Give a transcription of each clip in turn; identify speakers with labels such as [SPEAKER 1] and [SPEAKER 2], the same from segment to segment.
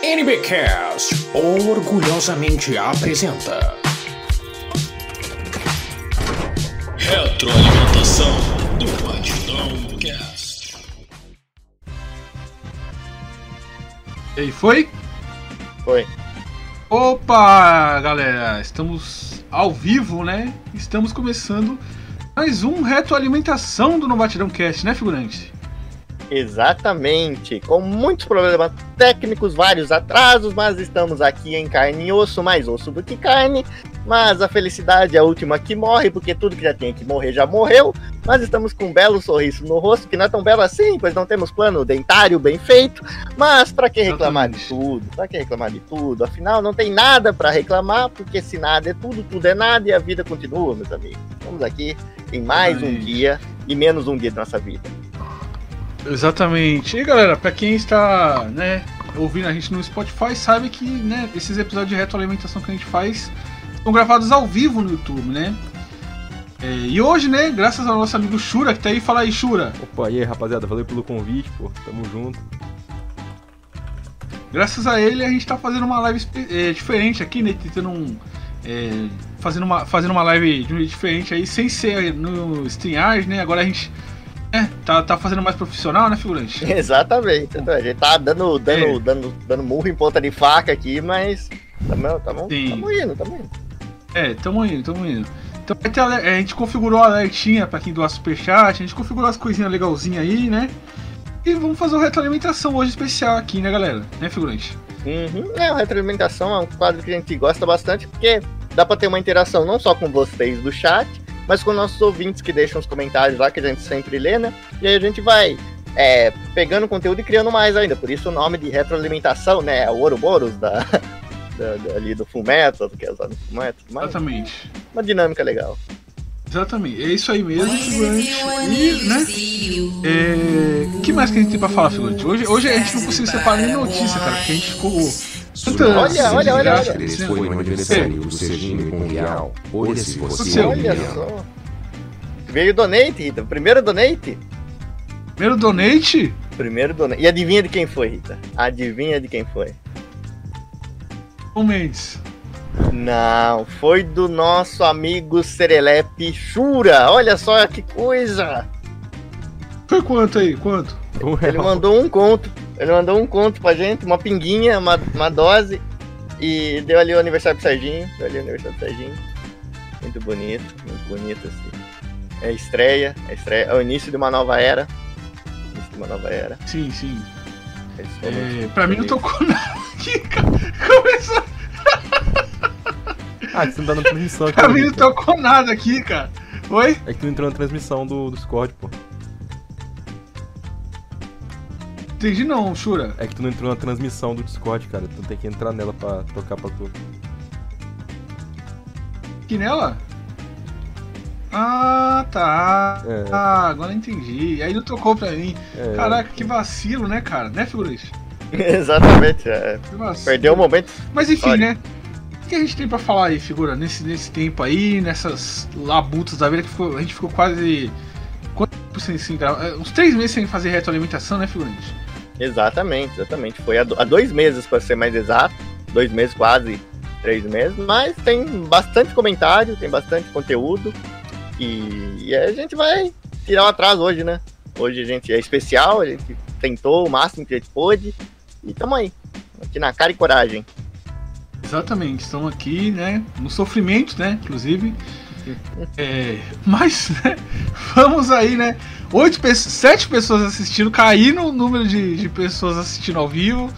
[SPEAKER 1] NBcast orgulhosamente apresenta Retroalimentação do Batidão Cast.
[SPEAKER 2] E aí, foi?
[SPEAKER 3] Foi.
[SPEAKER 2] Opa, galera, estamos ao vivo, né? Estamos começando mais um retroalimentação do No Batidão Cast, né, figurante?
[SPEAKER 3] Exatamente. Com muitos problemas técnicos, vários atrasos, mas estamos aqui em carne e osso, mais osso do que carne. Mas a felicidade é a última que morre, porque tudo que já tem que morrer já morreu. Mas estamos com um belo sorriso no rosto, que não é tão belo assim, pois não temos plano dentário bem feito. Mas para que reclamar de tudo? Para que reclamar de tudo? Afinal, não tem nada para reclamar, porque se nada é tudo, tudo é nada e a vida continua, meus amigos. Estamos aqui em mais um dia e menos um dia da nossa vida.
[SPEAKER 2] Exatamente. E galera, pra quem está, né, ouvindo a gente no Spotify, sabe que, né, esses episódios de retroalimentação que a gente faz são gravados ao vivo no YouTube, né? É, e hoje, né, graças ao nosso amigo Shura, que tá aí, fala aí, Shura.
[SPEAKER 4] Opa, e aí, rapaziada, valeu pelo convite, pô, tamo junto.
[SPEAKER 2] Graças a ele, a gente tá fazendo uma live é, diferente aqui, né, tentando um... É, fazendo, uma, fazendo uma live diferente aí, sem ser no StreamYard, né, agora a gente é, tá, tá fazendo mais profissional, né, figurante?
[SPEAKER 3] Exatamente. Então, a gente tá dando, dando, é. dando, dando murro em ponta de faca aqui, mas tamo, tamo, tamo indo, tamo indo.
[SPEAKER 2] É, tamo indo, tamo indo. Então a gente configurou a alertinha pra quem doar superchat, a gente configurou as coisinhas legalzinhas aí, né? E vamos fazer uma retroalimentação hoje especial aqui, né, galera? Né, figurante?
[SPEAKER 3] Uhum. É, a retroalimentação é um quadro que a gente gosta bastante, porque dá pra ter uma interação não só com vocês do chat, mas com nossos ouvintes que deixam os comentários lá, que a gente sempre lê, né? E aí a gente vai é, pegando conteúdo e criando mais ainda. Por isso o nome de retroalimentação, né? É o Ouroboros da, da, da, ali do Fullmetal, do que é usado no Fullmetal.
[SPEAKER 2] Exatamente.
[SPEAKER 3] Uma dinâmica legal.
[SPEAKER 2] Exatamente, é isso aí mesmo, figurante. E, né? É... que mais que a gente tem pra falar, figurante? Hoje, hoje a gente não conseguiu separar nem notícia, cara, porque a gente ficou
[SPEAKER 3] olha, olha, olha, olha.
[SPEAKER 5] foi no aniversário do Serginho com Real. Olha se você
[SPEAKER 3] Olha só. Veio donate, Rita. Primeiro donate.
[SPEAKER 2] Primeiro donate?
[SPEAKER 3] Primeiro donate. E adivinha de quem foi, Rita? Adivinha de quem foi?
[SPEAKER 2] O Mendes.
[SPEAKER 3] Não, foi do nosso amigo Serelepe Chura. Olha só que coisa.
[SPEAKER 2] Foi quanto aí? Quanto?
[SPEAKER 3] Ele mandou um conto. Ele mandou um conto pra gente, uma pinguinha, uma, uma dose. E deu ali o aniversário pro Serginho. Deu ali o aniversário pro Serginho. Muito bonito, muito bonito assim. É a estreia, é, estreia, é o início de uma nova era. Início de uma nova era.
[SPEAKER 2] Sim, sim. É, pra mim não tocou nada aqui, cara. Começou.
[SPEAKER 4] Ah, que você não tá na transmissão aqui.
[SPEAKER 2] Pra mim não tocou nada aqui, cara. Oi?
[SPEAKER 4] É que tu entrou na transmissão do, do Discord, pô.
[SPEAKER 2] Entendi não, Shura.
[SPEAKER 4] É que tu não entrou na transmissão do Discord, cara. Tu tem que entrar nela pra tocar pra tu.
[SPEAKER 2] Que nela? Ah, tá. É. Ah, agora entendi. E aí não tocou pra mim. É. Caraca, que vacilo, né, cara? Né, figurante?
[SPEAKER 3] Exatamente. É. Perdeu o momento.
[SPEAKER 2] Mas enfim, Olha. né? O que a gente tem pra falar aí, figura? Nesse, nesse tempo aí, nessas labutas da vida que ficou, a gente ficou quase. Quanto tempo sem, sem gravar? Uns três meses sem fazer retroalimentação, né, figurante?
[SPEAKER 3] Exatamente, exatamente. Foi há, dois meses, para ser mais exato. Dois meses, quase três meses. Mas tem bastante comentário, tem bastante conteúdo. E, e a gente vai tirar o atraso hoje, né? Hoje a gente é especial, a gente tentou o máximo que a gente pôde. E tamo aí. Aqui na cara e coragem.
[SPEAKER 2] Exatamente, estamos aqui, né? No sofrimento, né? Inclusive. É, mas, né, vamos aí, né? Oito, sete pessoas assistindo, cair no número de, de pessoas assistindo ao vivo.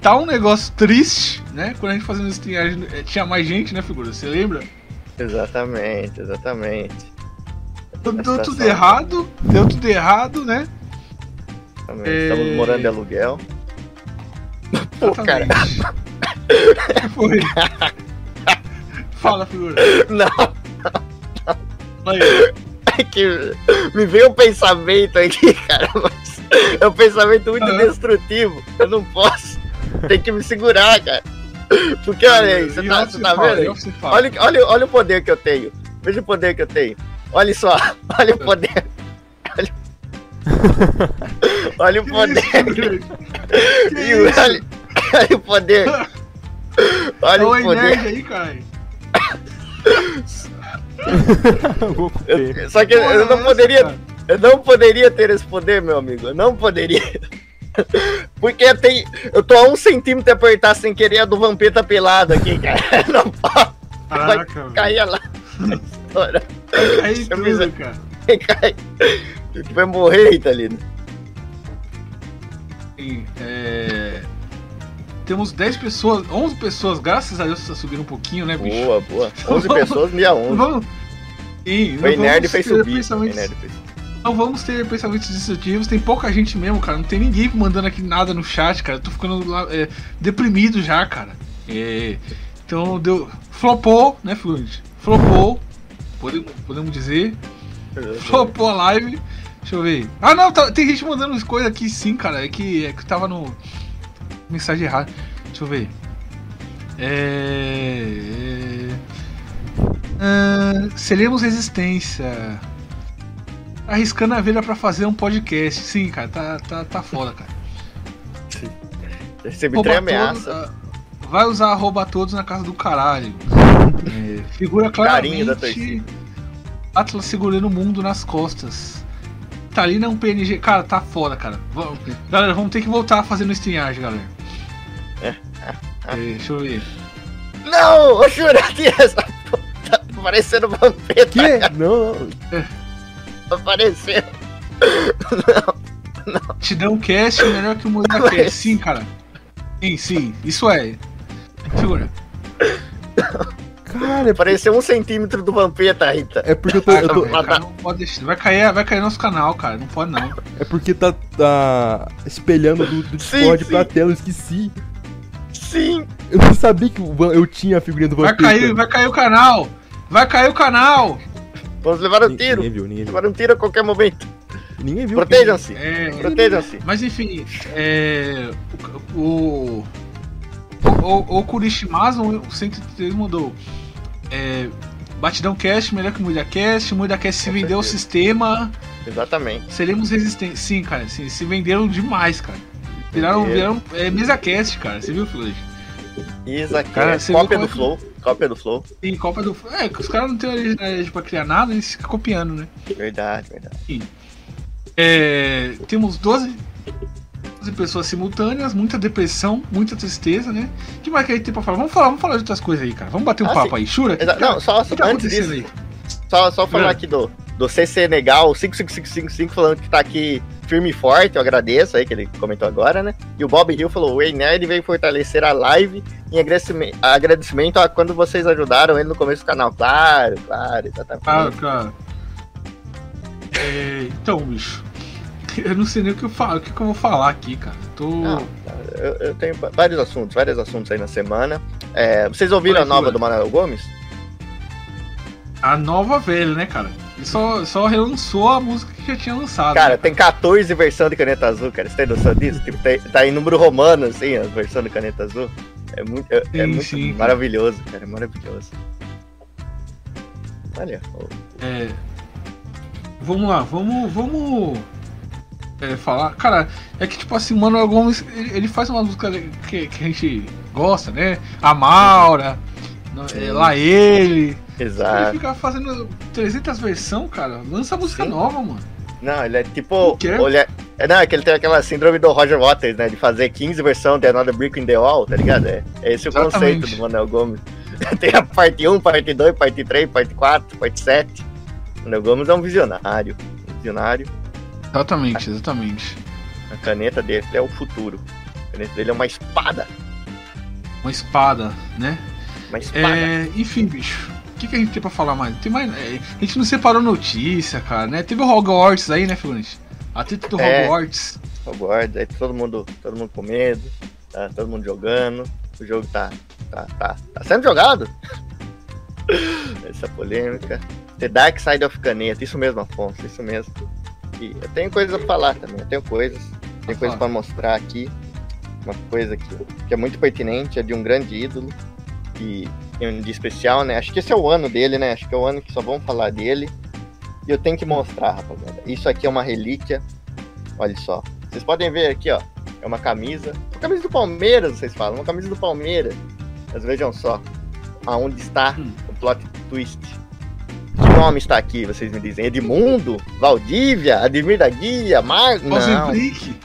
[SPEAKER 2] Tá um negócio triste, né? Quando a gente fazendo stream, é, tinha mais gente, né, figura? Você lembra?
[SPEAKER 3] Exatamente, exatamente.
[SPEAKER 2] Deu, deu tudo errado, deu tudo errado, né?
[SPEAKER 3] É... Estamos morando de aluguel.
[SPEAKER 2] Pô, cara. Foi. Fala, figura.
[SPEAKER 3] Não. É que me veio um pensamento aqui, cara, mas é um pensamento muito destrutivo. Eu não posso. Tem que me segurar, cara. Porque olha aí, você tá, você tá vendo? Olha, olha, olha o poder que eu tenho. Veja o poder que eu tenho. Olha só, olha o poder. Olha, olha o poder.
[SPEAKER 2] E olha,
[SPEAKER 3] Olha o poder. Olha
[SPEAKER 2] Oi,
[SPEAKER 3] o poder.
[SPEAKER 2] nerd aí, cara.
[SPEAKER 4] Goku
[SPEAKER 3] Eu- só que eu não poderia. Eu não poderia ter esse poder, meu amigo. Eu não poderia. Porque tem, eu tô a um centímetro de apertar sem querer a do Vampeta pelado aqui, cara. Não pode
[SPEAKER 2] Caraca, velho.
[SPEAKER 3] cair lá. Estoura. Você
[SPEAKER 2] tudo, cara.
[SPEAKER 3] Cai. Tu vai morrer, Italino.
[SPEAKER 2] Sim, é... Temos 10 pessoas, 11 pessoas, graças a Deus, tá subindo um pouquinho, né, bicho?
[SPEAKER 3] Boa, boa. 11 pessoas, dia 11.
[SPEAKER 2] Vamos... Sim,
[SPEAKER 3] Foi nerd e fez subir. Foi
[SPEAKER 2] pensamentos-
[SPEAKER 3] nerd e fez
[SPEAKER 2] Não vamos ter pensamentos destrutivos, tem pouca gente mesmo, cara. Não tem ninguém mandando aqui nada no chat, cara. Eu tô ficando lá, é, deprimido já, cara. É, então deu. Flopou, né, Fluid? Flopou. Podemos, podemos dizer. Flopou a live. Deixa eu ver. Ah não, tá- tem gente mandando coisa aqui sim, cara. É que, é que tava no. Mensagem errada. Deixa eu ver. É. é... Ah, seremos resistência. Arriscando a vida pra fazer um podcast. Sim, cara, tá, tá, tá foda, cara.
[SPEAKER 3] Recebi três ameaças.
[SPEAKER 2] vai usar rouba todos na casa do caralho. É, figura claramente Atlas segurando o mundo nas costas. Tá ali não PNG. Cara, tá foda, cara. Galera, vamos ter que voltar fazendo StreamYard, galera.
[SPEAKER 3] É.
[SPEAKER 2] É, deixa eu ver.
[SPEAKER 3] Não, ô Shura, tira essa porra. Tá parecendo vampeta.
[SPEAKER 4] Que? Não, não.
[SPEAKER 3] Apareceu.
[SPEAKER 2] Te dá um cast melhor que o Moída
[SPEAKER 3] Mas-
[SPEAKER 2] Cast. Sim, cara. Sim, sim. Isso é. Figura.
[SPEAKER 4] Cara, é, por-
[SPEAKER 3] Pareceu um centímetro do vampeta, Rita.
[SPEAKER 4] é porque eu tô.
[SPEAKER 2] Ah,
[SPEAKER 4] eu tô-
[SPEAKER 2] cara, cara, não pode deixar. Vai cair, vai cair nosso canal, cara. Não pode não.
[SPEAKER 4] é porque tá, tá espelhando do, do
[SPEAKER 3] Sim,
[SPEAKER 4] Discord
[SPEAKER 3] sim.
[SPEAKER 4] pra tela, eu esqueci.
[SPEAKER 3] Sim.
[SPEAKER 4] Eu não sabia que eu tinha a figurinha do
[SPEAKER 2] Vai
[SPEAKER 4] Vampeta.
[SPEAKER 2] cair, vai cair o canal. Vai cair o canal.
[SPEAKER 3] Vamos levar um tiro.
[SPEAKER 4] Ninguém viu, ninguém viu.
[SPEAKER 3] Levar um tiro a qualquer momento.
[SPEAKER 4] Ninguém viu.
[SPEAKER 3] Protejam-se.
[SPEAKER 2] É,
[SPEAKER 3] Protejam-se.
[SPEAKER 2] Mas enfim, é, o, o, o, Kurishimazu, o 103 mudou. É, Batidão Cast, melhor que Muida Cast. Muida Cast se vendeu o sistema.
[SPEAKER 3] Exatamente.
[SPEAKER 2] Seremos resistentes. Sim, cara, sim, se venderam demais, cara. Viraram, viraram é, mesa cast, cara. Você viu, Fluid?
[SPEAKER 3] Isso aqui
[SPEAKER 2] Cara,
[SPEAKER 3] é cópia do
[SPEAKER 2] é
[SPEAKER 3] Flow. Cópia do Flow.
[SPEAKER 2] Sim, Copa do. É, que os caras não têm originalidade pra criar nada, eles ficam copiando, né?
[SPEAKER 3] Verdade, verdade.
[SPEAKER 2] É, temos 12, 12 pessoas simultâneas, muita depressão, muita tristeza, né? O que mais que a gente tem pra falar? Vamos falar, vamos falar de outras coisas aí, cara. Vamos bater um
[SPEAKER 3] Ah,
[SPEAKER 2] papo
[SPEAKER 3] sim.
[SPEAKER 2] aí. Shura?
[SPEAKER 3] Exa- Não, só,
[SPEAKER 2] que tá
[SPEAKER 3] antes disso,
[SPEAKER 2] aí?
[SPEAKER 3] só, só falar
[SPEAKER 2] É.
[SPEAKER 3] aqui do, do CC Negal 55555 falando que tá aqui firme e forte, eu agradeço aí que ele comentou agora, né? E o Bob Hill falou: o Ei Nerd veio fortalecer a live em agradecimento, agradecimento a quando vocês ajudaram ele no começo do canal. Claro, claro, exatamente.
[SPEAKER 2] Ah, cara. É, então, bicho. Eu não sei nem o que eu falo, o que, eu vou falar aqui, cara. Tô.
[SPEAKER 3] Não, eu, eu tenho vários assuntos, vários assuntos aí na semana. É, vocês ouviram
[SPEAKER 2] Vai,
[SPEAKER 3] a nova do Manuel Gomes?
[SPEAKER 2] A nova velha, né, cara? Ele só, só relançou a música que já tinha lançado.
[SPEAKER 3] Cara,
[SPEAKER 2] né,
[SPEAKER 3] tem 14 versões de caneta azul, cara. Você tem noção disso? Tipo, tem- tá em número romano, assim, a versão de caneta azul. É muito, é, é
[SPEAKER 2] Sim,
[SPEAKER 3] muito
[SPEAKER 2] sim.
[SPEAKER 3] maravilhoso, cara. É maravilhoso. Olha,
[SPEAKER 2] É, vamos lá, vamos, vamos é, falar. Cara, é que tipo assim, o Manuel Gomes ele, faz uma música que, que a gente gosta, né? A Maura, é, lá ele. Ele
[SPEAKER 3] exato.
[SPEAKER 2] fica fazendo 300 versões, cara. Lança música
[SPEAKER 3] Sim.
[SPEAKER 2] nova, mano.
[SPEAKER 3] Não, ele é tipo.
[SPEAKER 2] O?
[SPEAKER 3] Olha, é, não, é que ele tem aquela síndrome do Roger Waters, né? De fazer 15 versões de Another Brick in the Wall, tá ligado? É, é esse o
[SPEAKER 2] Exatamente.
[SPEAKER 3] conceito do Manuel Gomes. tem a parte 1, parte 2, parte 3, parte 4, parte 7. O Manuel Gomes é um visionário. Um visionário.
[SPEAKER 2] Exatamente, exatamente.
[SPEAKER 3] A caneta dele é o futuro. A caneta dele é uma espada.
[SPEAKER 2] Uma espada, né?
[SPEAKER 3] Uma espada.
[SPEAKER 2] É, enfim, bicho. O que, que a gente tem pra falar mais? Tem mais é, a gente não separou notícia, cara, né? Teve o Hogwarts aí, né, Figurante? A treta do
[SPEAKER 3] É.
[SPEAKER 2] Hogwarts.
[SPEAKER 3] Hogwarts, aí todo mundo, todo mundo com medo, tá todo mundo jogando, o jogo tá, tá, tá, tá sendo jogado. Essa polêmica. The Dark Side of Caneta, isso mesmo, Afonso, isso mesmo. E eu tenho coisas pra falar também, eu tenho coisas, tenho coisas pra mostrar aqui. Uma coisa que, que é muito pertinente, é de um grande ídolo, e tem um dia especial, né? Acho que esse é o ano dele, né? Acho que é o ano que só vamos falar dele. E eu tenho que mostrar, rapaziada. Isso aqui é uma relíquia. Olha só. Vocês podem ver aqui, ó. É uma camisa. Uma camisa do Palmeiras, vocês falam. Uma camisa do Palmeiras. Mas vejam só. Aonde está o plot twist. Que nome está aqui, vocês me dizem? Edmundo? Valdívia? Ademir da Guia? Mar...
[SPEAKER 2] Rosenbrick.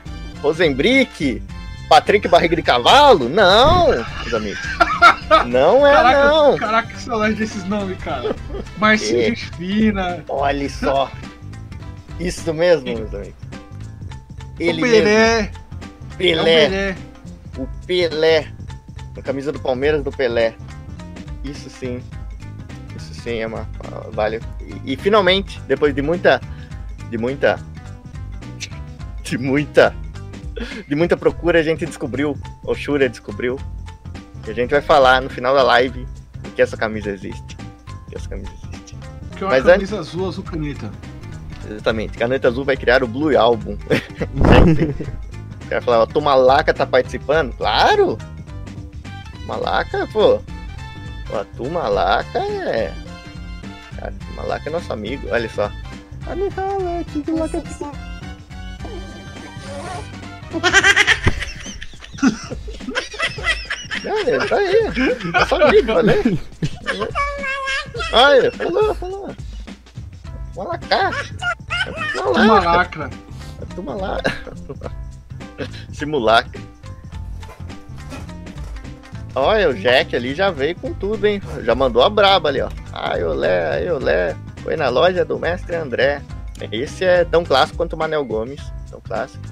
[SPEAKER 3] Rosenbrick? Patrick Barriga de Cavalo? Não, meus amigos. Não é,
[SPEAKER 2] Caraca,
[SPEAKER 3] não.
[SPEAKER 2] caraca, que saudade desses nomes, cara. Marcinho
[SPEAKER 3] É.
[SPEAKER 2] gente fina.
[SPEAKER 3] Olha só. Isso mesmo, meus amigos. Ele
[SPEAKER 2] o
[SPEAKER 3] mesmo.
[SPEAKER 2] Pelé. É o
[SPEAKER 3] Pelé.
[SPEAKER 2] Pelé.
[SPEAKER 3] O Pelé. A camisa do Palmeiras do Pelé. Isso sim. Isso sim é uma. Vale. E, e finalmente, depois de muita. De muita. De muita. De muita procura, a gente descobriu. O Shura descobriu. E a gente vai falar no final da live que essa camisa existe. Que essa camisa existe.
[SPEAKER 2] Que é uma
[SPEAKER 3] Mas
[SPEAKER 2] camisa azul, azul caneta.
[SPEAKER 3] Exatamente. Caneta Azul vai criar o Blue Album. Gente, o cara falava, Tumalaca tá participando? Claro! Malaca, pô. Pô, a Tumalaca é. Cara, Tumalaca é nosso amigo, olha só. Olha, tá aí. Nosso amigo, olha aí. Falou, falou. Malacá.
[SPEAKER 2] Uma
[SPEAKER 3] Malaca.
[SPEAKER 2] lacra.
[SPEAKER 3] Toma lá. Simulacra. Olha, o Jack ali já veio com tudo, hein? Já mandou a braba ali, ó. Ai, olé, ai, olé. Foi na loja do mestre André. Esse é tão clássico quanto o Manel Gomes. Tão clássico.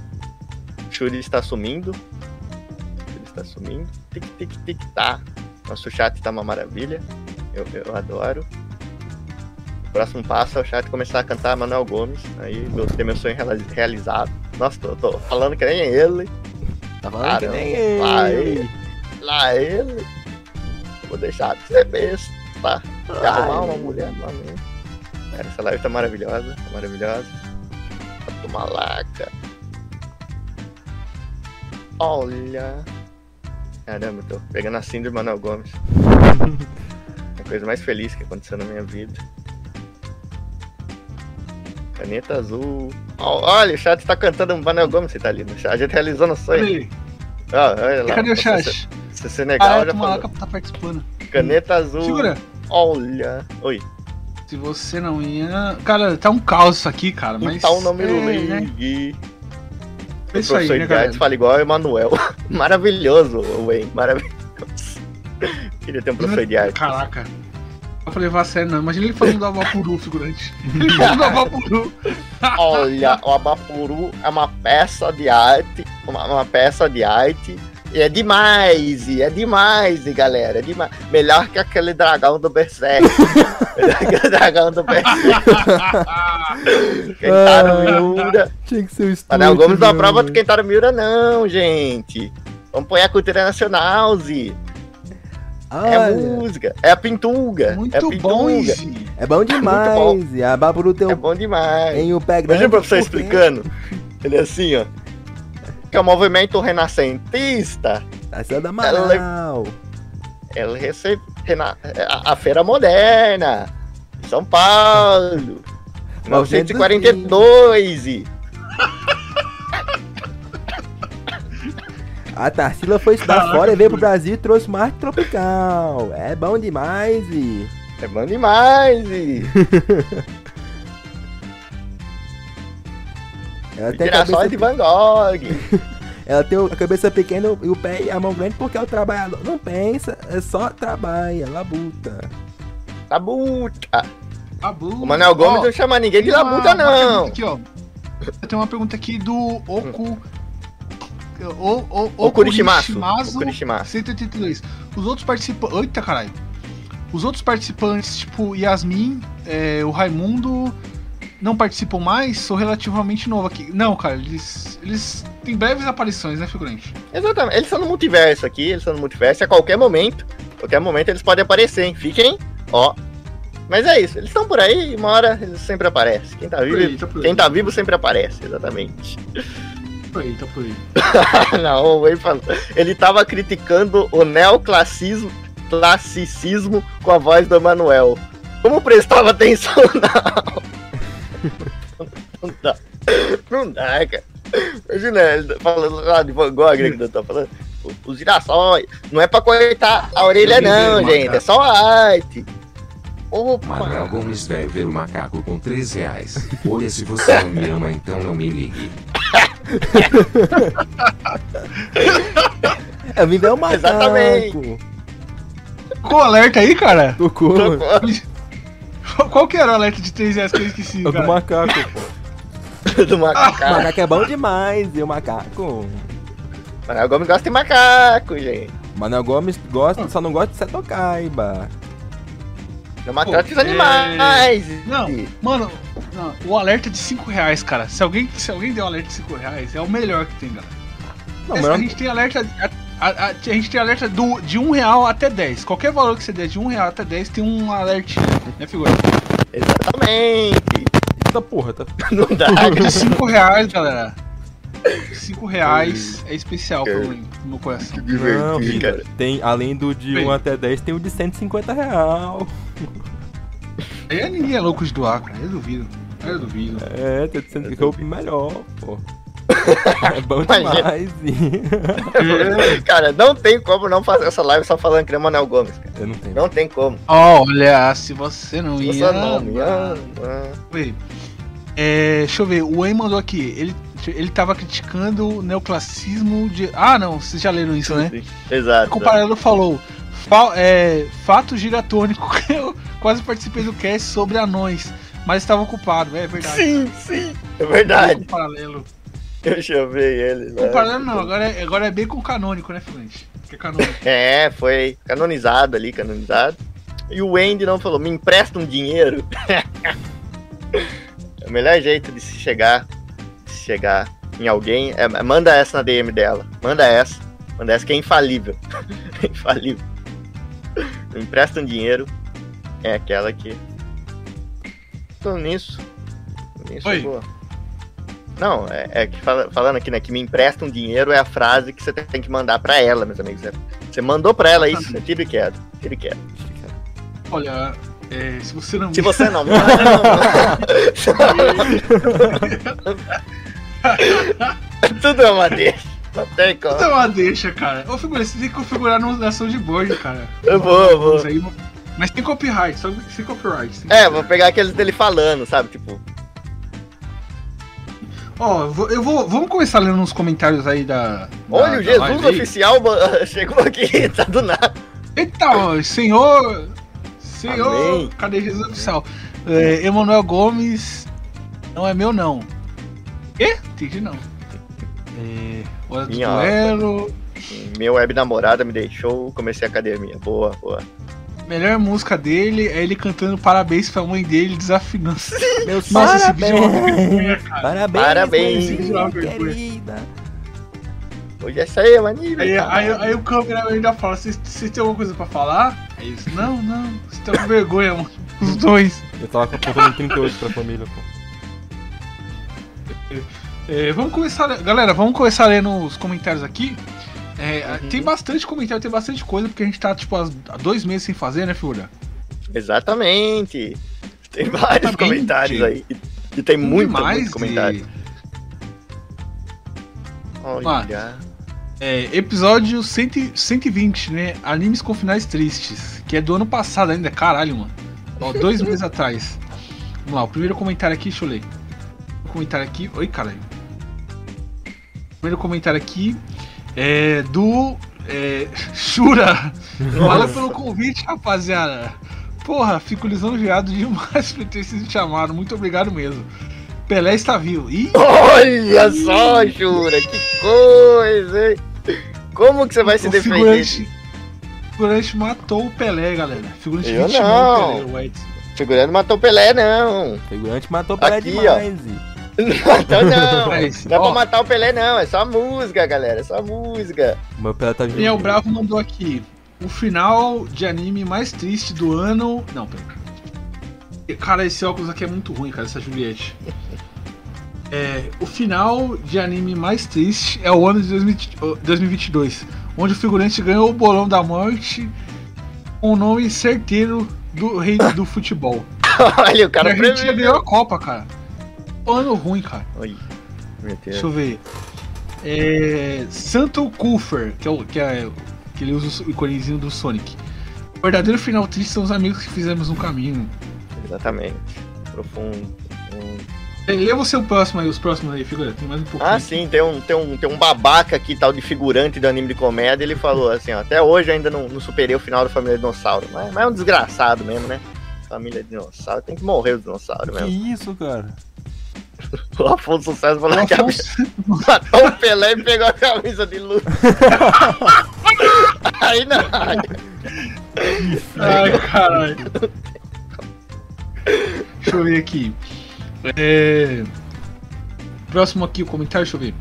[SPEAKER 3] Shuri está sumindo. Shuri está sumindo. Tic, tic, tic, tá. Nosso chat tá uma maravilha. Eu, eu adoro. O próximo passo é o chat começar a cantar Manuel Gomes. Aí vou ter meu sonho reali- realizado. Nossa, tô, tô falando que nem ele.
[SPEAKER 4] Tá falando que
[SPEAKER 3] Caramba,
[SPEAKER 4] nem
[SPEAKER 3] lá
[SPEAKER 4] ele.
[SPEAKER 3] ele. Lá ele. Vou deixar de ser besta. E arrumar uma mulher lá mesmo. Cara, essa live tá maravilhosa. Tá maravilhosa. Tá uma laca. Olha. Caramba, eu tô pegando a síndrome do Manuel Gomes. a coisa mais feliz que aconteceu na minha vida. Caneta azul. Olha, o chat tá cantando um Manuel Gomes, você tá ali no chat. A gente realizou no
[SPEAKER 2] Olha
[SPEAKER 3] sonho.
[SPEAKER 2] aí.
[SPEAKER 3] Ó, olha lá.
[SPEAKER 2] Cadê o chat?
[SPEAKER 3] Se Senegal
[SPEAKER 2] Ah,
[SPEAKER 3] já
[SPEAKER 2] é, o
[SPEAKER 3] falou.
[SPEAKER 2] Tá participando.
[SPEAKER 3] Caneta azul.
[SPEAKER 2] Segura.
[SPEAKER 3] Olha. Oi.
[SPEAKER 2] Se você não ia. Cara, tá um caos isso aqui, cara. Mas.
[SPEAKER 3] então não me
[SPEAKER 2] é, né? É
[SPEAKER 3] O
[SPEAKER 2] isso aí,
[SPEAKER 3] professor
[SPEAKER 2] né,
[SPEAKER 3] de
[SPEAKER 2] galera?
[SPEAKER 3] artes fala igual o Emanuel. Maravilhoso, Wayne. Maravilhoso. Queria ter um professor de arte.
[SPEAKER 2] Caraca. Eu falei, a sério, não. Imagina ele falando do Avapuru, figurante. Ele falando do Avapuru.
[SPEAKER 3] Olha, o Abapuru é uma peça de arte. Uma, uma peça de arte. E é demais, e é demais, e galera. É demais. Melhor que aquele dragão do Berserk. Melhor que o dragão do Berserk. Kentaro Miura.
[SPEAKER 4] Tinha que ser o estúdio.
[SPEAKER 3] Anel Gomes não aprova do Kentaro Miura, não, gente. Vamos pôr a cultura nacional, Zi. É
[SPEAKER 4] Olha,
[SPEAKER 3] música. É a pintuga.
[SPEAKER 2] Muito
[SPEAKER 3] é a
[SPEAKER 2] bom,
[SPEAKER 3] pintuga.
[SPEAKER 2] Izzy.
[SPEAKER 4] é bom demais. E a Baburu tem
[SPEAKER 3] É
[SPEAKER 4] um,
[SPEAKER 3] bom demais.
[SPEAKER 4] tem o pé grande.
[SPEAKER 3] Imagina o professor explicando. Ele é assim, ó. Que é o movimento renascentista.
[SPEAKER 4] Tá sendo Amaral.
[SPEAKER 3] Ele recebe rena- a, a Feira Moderna. São Paulo. 1942. E...
[SPEAKER 4] A Tarsila foi estudar
[SPEAKER 2] Caraca,
[SPEAKER 4] fora e veio pro. Brasil e trouxe Marte Tropical. É bom demais e...
[SPEAKER 3] É bom demais. E...
[SPEAKER 4] Ela tem,
[SPEAKER 3] só
[SPEAKER 4] cabeça,
[SPEAKER 3] de Van Gogh.
[SPEAKER 4] ela tem a cabeça pequena e o pé e a mão grande porque é o trabalhador. Não pensa, é só trabalha, labuta.
[SPEAKER 3] Labuta.
[SPEAKER 2] Abu.
[SPEAKER 3] O Manuel Gomes
[SPEAKER 2] Ó,
[SPEAKER 3] não chama ninguém de labuta,
[SPEAKER 2] uma
[SPEAKER 3] não.
[SPEAKER 2] Aqui, ó. Tem uma pergunta aqui do Oku. O, o,
[SPEAKER 3] O Kurishimasu.
[SPEAKER 2] Kurishimasu
[SPEAKER 3] O Kurishimasu.
[SPEAKER 2] 182. Os outros participantes. Eita caralho. Os outros participantes, tipo Yasmin, é, o Raimundo, não participam mais? Sou relativamente novo aqui. Não, cara, eles. Eles têm breves aparições, né, figurante?
[SPEAKER 3] Exatamente. Eles estão no multiverso aqui, eles estão no multiverso. e A qualquer momento, qualquer momento eles podem aparecer, hein? Fiquem, ó. Mas é isso, eles estão por aí, uma hora eles sempre aparecem. Quem tá
[SPEAKER 2] Por
[SPEAKER 3] vivo,
[SPEAKER 2] aí, tá
[SPEAKER 3] quem tá vivo sempre aparece, exatamente.
[SPEAKER 2] Por aí, tá por aí.
[SPEAKER 3] Não, ele, falou, ele tava criticando o neoclassicismo classicismo com a voz do Emanuel. Como prestava atenção, não. Não dá. Não dá, cara. Imagina, ele falando lá de Van Gogh, né, que eu tô falando. Os girassóis. Não é pra cortar a orelha, não, gente. É só a arte. Opa!
[SPEAKER 5] Manuel Gomes vai ver o macaco com 3 reais. Olha, se você não me ama, então não me ligue.
[SPEAKER 4] Eu vim ver o macaco.
[SPEAKER 3] Exatamente.
[SPEAKER 2] O alerta aí, cara?
[SPEAKER 4] Do cu.
[SPEAKER 2] Qual que era o alerta de 3 reais que eu esqueci,
[SPEAKER 4] É do macaco, pô.
[SPEAKER 3] do
[SPEAKER 4] O
[SPEAKER 3] macaco.
[SPEAKER 4] macaco é bom demais. E o macaco.
[SPEAKER 3] Manuel Gomes gosta de macaco, gente.
[SPEAKER 4] Manuel Gomes gosta, só não gosta de ser tocaiba.
[SPEAKER 3] No macaco
[SPEAKER 2] Pô,
[SPEAKER 3] dos animais.
[SPEAKER 2] Não, mano, não, o alerta de 5 reais, cara. Se alguém, se alguém der um alerta de 5 reais, é o melhor que tem, galera.
[SPEAKER 4] Não,
[SPEAKER 2] a,
[SPEAKER 4] mas
[SPEAKER 2] gente tem alerta. A, a- a- a gente tem alerta do, de 1 real até 10. Qualquer valor que você der de 1 real até 10 tem um alertinho, né, figura?
[SPEAKER 3] Exatamente.
[SPEAKER 4] Eita porra, tá.
[SPEAKER 3] Não dá.
[SPEAKER 2] De 5 reais, galera. 5 reais é especial pra mim, no meu coração.
[SPEAKER 4] Não,
[SPEAKER 3] Divertido,
[SPEAKER 4] vida.
[SPEAKER 3] cara.
[SPEAKER 4] Tem, além do de
[SPEAKER 2] Bem.
[SPEAKER 4] 1 até 10, tem o de 150 real.
[SPEAKER 2] Aí ninguém é louco de doar, cara. Eu duvido. Eu duvido.
[SPEAKER 4] É, tem de 150 que é o melhor, pô. É bom
[SPEAKER 3] Imagina.
[SPEAKER 4] demais.
[SPEAKER 3] Cara, não tem como não fazer essa live só falando que o Manuel Gomes, cara.
[SPEAKER 4] Eu não tenho.
[SPEAKER 3] Não tem como.
[SPEAKER 2] Olha, se você não ia.
[SPEAKER 3] Você não.
[SPEAKER 2] Peraí. É, deixa eu ver, o Wayne mandou aqui. Ele, ele tava criticando o neoclassismo de. Ah, não, vocês já leram isso, né?
[SPEAKER 3] Exato.
[SPEAKER 2] O comparado falou. Fa é, fato giratônico. Eu quase participei do cast sobre anões, mas estava ocupado. É verdade.
[SPEAKER 3] Sim, sim. É verdade.
[SPEAKER 2] Um paralelo.
[SPEAKER 3] Eu chamei ele. Né?
[SPEAKER 2] paralelo não, agora é, agora é bem com canônico, né, Fluente? Que é canônico.
[SPEAKER 3] É, foi canonizado ali, canonizado. E o Wendy não falou, me empresta um dinheiro. é o melhor jeito de se chegar, de se chegar em alguém, é, é- manda essa na DM dela. Manda essa. Manda essa que é infalível. infalível. Me empresta um dinheiro. É aquela que. Tô nisso. Nisso
[SPEAKER 2] Oi.
[SPEAKER 3] é boa. Não, é, é que fala- falando aqui, né? Que me empresta um dinheiro é a frase que você tem que mandar pra ela, meus amigos. Você- Você mandou pra ela isso, é tiro e queda. Tiro e queda.
[SPEAKER 2] Olha, é, se você não
[SPEAKER 3] Se você não. não, não. Tudo é uma deixa. Não tem como.
[SPEAKER 2] Não, uma deixa, cara. Ô, figura, você tem que configurar na soundboard, cara.
[SPEAKER 3] Eu vou, eu vou.
[SPEAKER 2] Mas tem copyright, só sem copyright. sem
[SPEAKER 3] É, vou
[SPEAKER 2] copyright.
[SPEAKER 3] pegar aqueles dele falando, sabe? Tipo,
[SPEAKER 2] Ó, eu vou, eu vou- Vamos começar lendo uns comentários aí da. da-
[SPEAKER 3] olha, o Jesus oficial chegou aqui, tá do nada.
[SPEAKER 2] Eita, ó, senhor. Senhor.
[SPEAKER 3] Amém.
[SPEAKER 2] Cadê Jesus oficial? É, Emanuel Gomes. Não é meu, não. Quê? Entendi, não. É, hora do duelo.
[SPEAKER 3] Meu web namorada me deixou, comecei a academia. Boa, boa.
[SPEAKER 2] Melhor música dele é ele cantando parabéns pra mãe dele desafinando.
[SPEAKER 4] Meus
[SPEAKER 2] Nossa, esse vídeo é uma
[SPEAKER 4] parabéns.
[SPEAKER 2] vergonha, cara.
[SPEAKER 4] Parabéns,
[SPEAKER 3] Parabéns.
[SPEAKER 4] querida.
[SPEAKER 3] Hoje é isso aí, maninho.
[SPEAKER 2] Aí, aí, aí o câmera ainda fala, vocês vocês têm alguma coisa pra falar? Aí eles, não, não, vocês estão com vergonha, mano. Os dois.
[SPEAKER 4] Eu tava contando 38 pra família, pô.
[SPEAKER 2] É, vamos começar, galera, vamos começar lendo os comentários aqui. É,
[SPEAKER 3] Uhum.
[SPEAKER 2] Tem bastante comentário, tem bastante coisa, porque a gente tá, tipo, há dois meses sem fazer, né, figura?
[SPEAKER 3] Exatamente. Tem vários
[SPEAKER 2] Exatamente.
[SPEAKER 3] comentários aí. E tem muito,
[SPEAKER 2] Demais,
[SPEAKER 3] muito comentário.
[SPEAKER 2] e-
[SPEAKER 3] Olha.
[SPEAKER 2] É, episódio 100, 120, né? Animes com finais tristes. Que é do ano passado ainda, caralho, mano. Ó, dois meses atrás. Vamos lá, o primeiro comentário aqui, deixa eu ler. O comentário aqui. Oi, caralho. Primeiro comentário aqui é do. É, Shura. Valeu pelo convite, rapaziada. Porra, fico lisonjeado demais por ter sido chamado. Muito obrigado mesmo. Pelé está vivo. Ih,
[SPEAKER 3] Olha só, Jura, que coisa, hein? Como que você vai se
[SPEAKER 2] o
[SPEAKER 3] defender?
[SPEAKER 2] figurante, o figurante matou o Pelé, galera. Figurante
[SPEAKER 3] Eu não.
[SPEAKER 2] o Pelé, o Edson.
[SPEAKER 3] Figurando matou o Pelé, não.
[SPEAKER 4] O figurante matou o Pelé
[SPEAKER 3] Aqui,
[SPEAKER 4] demais. e-
[SPEAKER 3] Não matou, não.
[SPEAKER 2] Mas,
[SPEAKER 3] Não é
[SPEAKER 2] ó,
[SPEAKER 3] pra matar o Pelé, não. É só música, galera. É só música.
[SPEAKER 4] O meu Pelé tá vivo.
[SPEAKER 2] Daniel Bravo mandou aqui. O final de anime mais triste do ano. Não, pera. Cara, esse óculos aqui é muito ruim, cara, essa Juliette. É, o final de anime mais triste é o ano de 2020 2022, onde o figurante ganhou o bolão da morte com o nome certeiro do rei do futebol.
[SPEAKER 3] Olha, o
[SPEAKER 2] E
[SPEAKER 3] cara
[SPEAKER 2] a Argentina ganhou a Copa, cara. Ano ruim, cara.
[SPEAKER 3] Oi.
[SPEAKER 2] Deixa eu ver. É, Santo Kufer, que é o que, é, que ele usa o iconezinho do Sonic. O verdadeiro final triste são os amigos que fizemos no caminho.
[SPEAKER 3] Exatamente. Profundo. Hum.
[SPEAKER 2] Lê você o próximo aí, os próximos aí, figura. Tem mais um pouquinho.
[SPEAKER 3] Ah, sim, tem um, tem, um, tem um babaca aqui, tal de figurante do anime de comédia. Ele falou assim: ó, até hoje ainda não, não superei o final da família Dinossauro. Mas, mas é um desgraçado mesmo, né? Família Dinossauro, tem que morrer o dinossauro
[SPEAKER 4] Que
[SPEAKER 3] mesmo.
[SPEAKER 4] isso, cara?
[SPEAKER 3] O Afonso César falou que
[SPEAKER 2] Afonso-
[SPEAKER 3] matou o Pelé e pegou a camisa de luta. Aí não.
[SPEAKER 2] Ai, caralho. Deixa eu ver aqui. É... Próximo aqui, o comentário, deixa eu ver.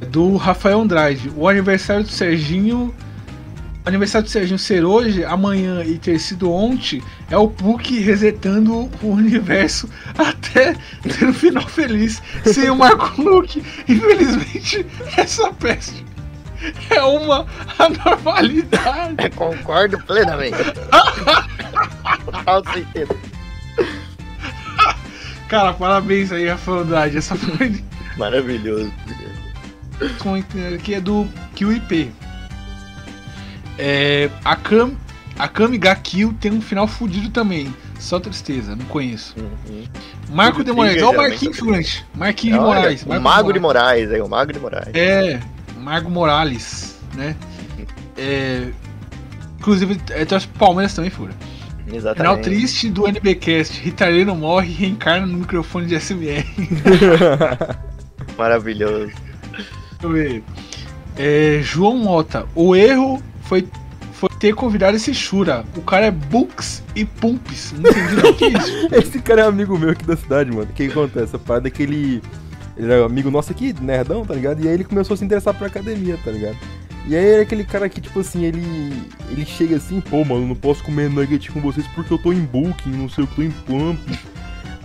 [SPEAKER 2] É Do Rafael Andrade. O aniversário do Serginho. Aniversário do Serginho ser hoje, amanhã e ter sido ontem é o PUC resetando o universo até ter um final feliz. Sem o Marco Luke, infelizmente, essa peste é uma anormalidade.
[SPEAKER 3] Concordo plenamente. Total certeza.
[SPEAKER 2] Cara, parabéns aí, Rafael Andrade. Essa foi
[SPEAKER 3] Maravilhoso.
[SPEAKER 2] aqui é do QIP. É, a Kam, a Kamiga Kill tem um final fudido também. Só tristeza, não conheço.
[SPEAKER 3] Uhum.
[SPEAKER 2] Marco de Moraes, olha o Marquinhos
[SPEAKER 3] é
[SPEAKER 2] figurante. Marquinhos de Moraes.
[SPEAKER 3] o Mago de
[SPEAKER 2] Moraes.
[SPEAKER 3] Aí, o Mago de Moraes.
[SPEAKER 2] É, Margo Morales, né? É, inclusive, é torce pro Palmeiras também, fura. Final
[SPEAKER 3] Exatamente.
[SPEAKER 2] triste do NBcast. Ritalino morre e reencarna no microfone de SMR.
[SPEAKER 3] Maravilhoso.
[SPEAKER 2] Deixa eu ver. É, João Mota, o erro foi, foi ter convidado esse Shura. O cara é Books e Pumps. Não entendi. O que é isso?
[SPEAKER 4] Esse cara é amigo meu aqui da cidade, mano. O que acontece? A parada é que ele. Ele é amigo nosso aqui, nerdão, tá ligado? E aí ele começou a se interessar por academia, tá ligado? E aí é aquele cara que, tipo assim, ele. Ele chega assim, pô, mano, não posso comer nugget com vocês porque eu tô em booking, não sei o que, tô em pump.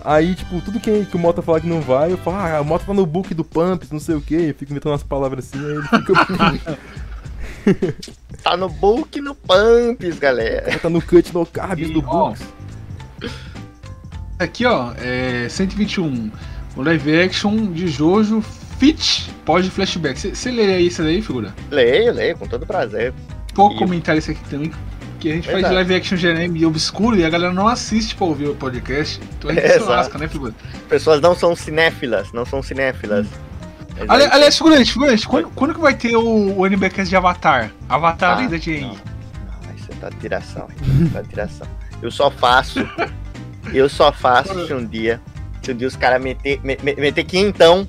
[SPEAKER 4] Aí, tipo, tudo que, que o Mota fala que não vai, eu falo, ah, o Mota tá no book do Pumps, não sei o que, eu fico inventando umas palavras assim, aí ele fica.
[SPEAKER 3] Tá no book e no Pumps, galera.
[SPEAKER 4] tá no cut no carbs do Books.
[SPEAKER 2] Aqui, ó, é 121. O live action de Jojo Fit pós flashback. Você lê aí isso daí, figura?
[SPEAKER 3] Leio, leio, com todo prazer.
[SPEAKER 2] Pouco
[SPEAKER 3] E-
[SPEAKER 2] comentário isso aqui também. Que a gente faz
[SPEAKER 3] Exato.
[SPEAKER 2] live action e obscuro e a galera não assiste pra ouvir o podcast. Então a gente se
[SPEAKER 3] Exato.
[SPEAKER 2] lasca, né, figura?
[SPEAKER 3] Pessoas não são cinéfilas, não são cinéfilas. Mas
[SPEAKER 2] Ali-
[SPEAKER 3] aí-
[SPEAKER 2] Aliás, figurante, figurante, quando, quando que vai ter o, o NBcast de Avatar? Avatar
[SPEAKER 3] Ah,
[SPEAKER 2] ainda de
[SPEAKER 3] não. Não, aí você tá de tiração, tá de tiração. Eu só faço, eu só faço se um dia, se um dia os caras meter, me- me- meter quentão,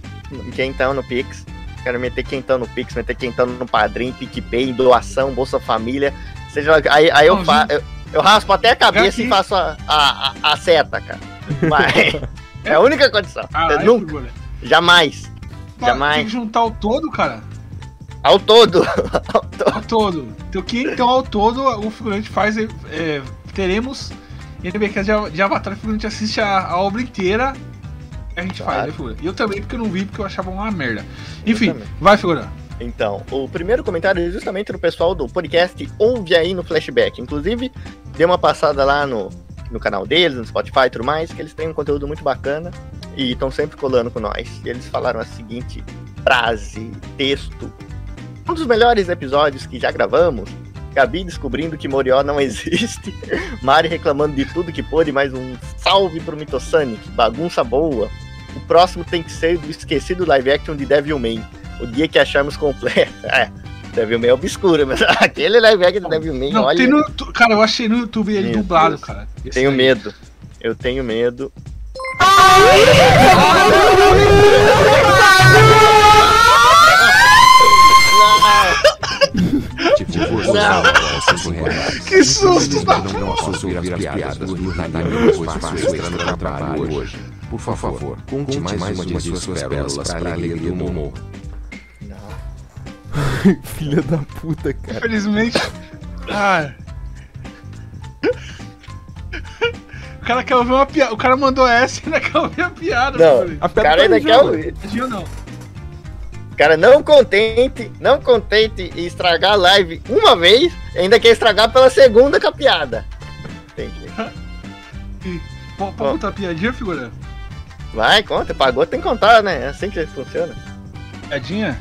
[SPEAKER 3] quentão no Pix, quero meter quentão no Pix, meter quentão no Padrim, PicPay, doação, Bolsa Família, seja aí, aí eu, fa, eu, eu raspo até a cabeça e faço a, a, a, a seta, cara. Mas é a única condição.
[SPEAKER 2] Caralho,
[SPEAKER 3] Nunca, jamais, jamais.
[SPEAKER 2] Tem que juntar o todo, cara.
[SPEAKER 3] ao todo. Ao todo.
[SPEAKER 2] Ao todo. Então, que então ao todo o figurante faz. é, é, teremos NBcast de, de Avatar. O figurante assiste a, a obra inteira. A gente faz,
[SPEAKER 3] Claro.
[SPEAKER 2] né, figura? E eu também, porque eu não vi, porque eu achava uma merda. Enfim, vai, figura.
[SPEAKER 3] Então, o primeiro comentário é justamente do pessoal do podcast Ouve Aí no Flashback. Inclusive, dei uma passada lá no, no canal deles, no Spotify e tudo mais, que eles têm um conteúdo muito bacana e estão sempre colando com nós. E eles falaram a seguinte frase, texto. Um dos melhores episódios que já gravamos. Gabi descobrindo que Morió não existe. Mari reclamando de tudo que pôde, mais um salve pro Mitosonic. Bagunça boa. O próximo tem que ser do esquecido live action de Devilman. O dia que acharmos completo. É, Devilman é obscuro, mas aquele live action de Devilman,
[SPEAKER 2] Não,
[SPEAKER 3] olha.
[SPEAKER 2] tem no. Cara, eu achei no YouTube ele
[SPEAKER 3] Meu
[SPEAKER 2] dublado,
[SPEAKER 3] Deus.
[SPEAKER 2] cara. Esse
[SPEAKER 3] Tenho
[SPEAKER 2] daí.
[SPEAKER 3] medo. Eu tenho medo.
[SPEAKER 5] Tipo, você dá 5 reais.
[SPEAKER 2] Que susto,
[SPEAKER 5] Não, não posso ouvir as piadas do Naninho, pois faço extra no trabalho hoje. Por favor, conte mais uma de suas pérolas para a alegria do Momo.
[SPEAKER 4] Filha da puta, cara.
[SPEAKER 2] Infelizmente. Ah. O cara quer ouvir uma piada. O cara mandou essa e ainda quer ouvir a piada.
[SPEAKER 3] Não.
[SPEAKER 4] A
[SPEAKER 3] o cara ainda quer ouvir.
[SPEAKER 2] Não?
[SPEAKER 3] Cara não contente, não contente em estragar a live uma vez, ainda quer estragar pela segunda com a piada. Entendi.
[SPEAKER 2] Pode contar a piadinha, figura?
[SPEAKER 3] Vai, conta, pagou, tem que contar, né? É assim que funciona.
[SPEAKER 2] Piadinha?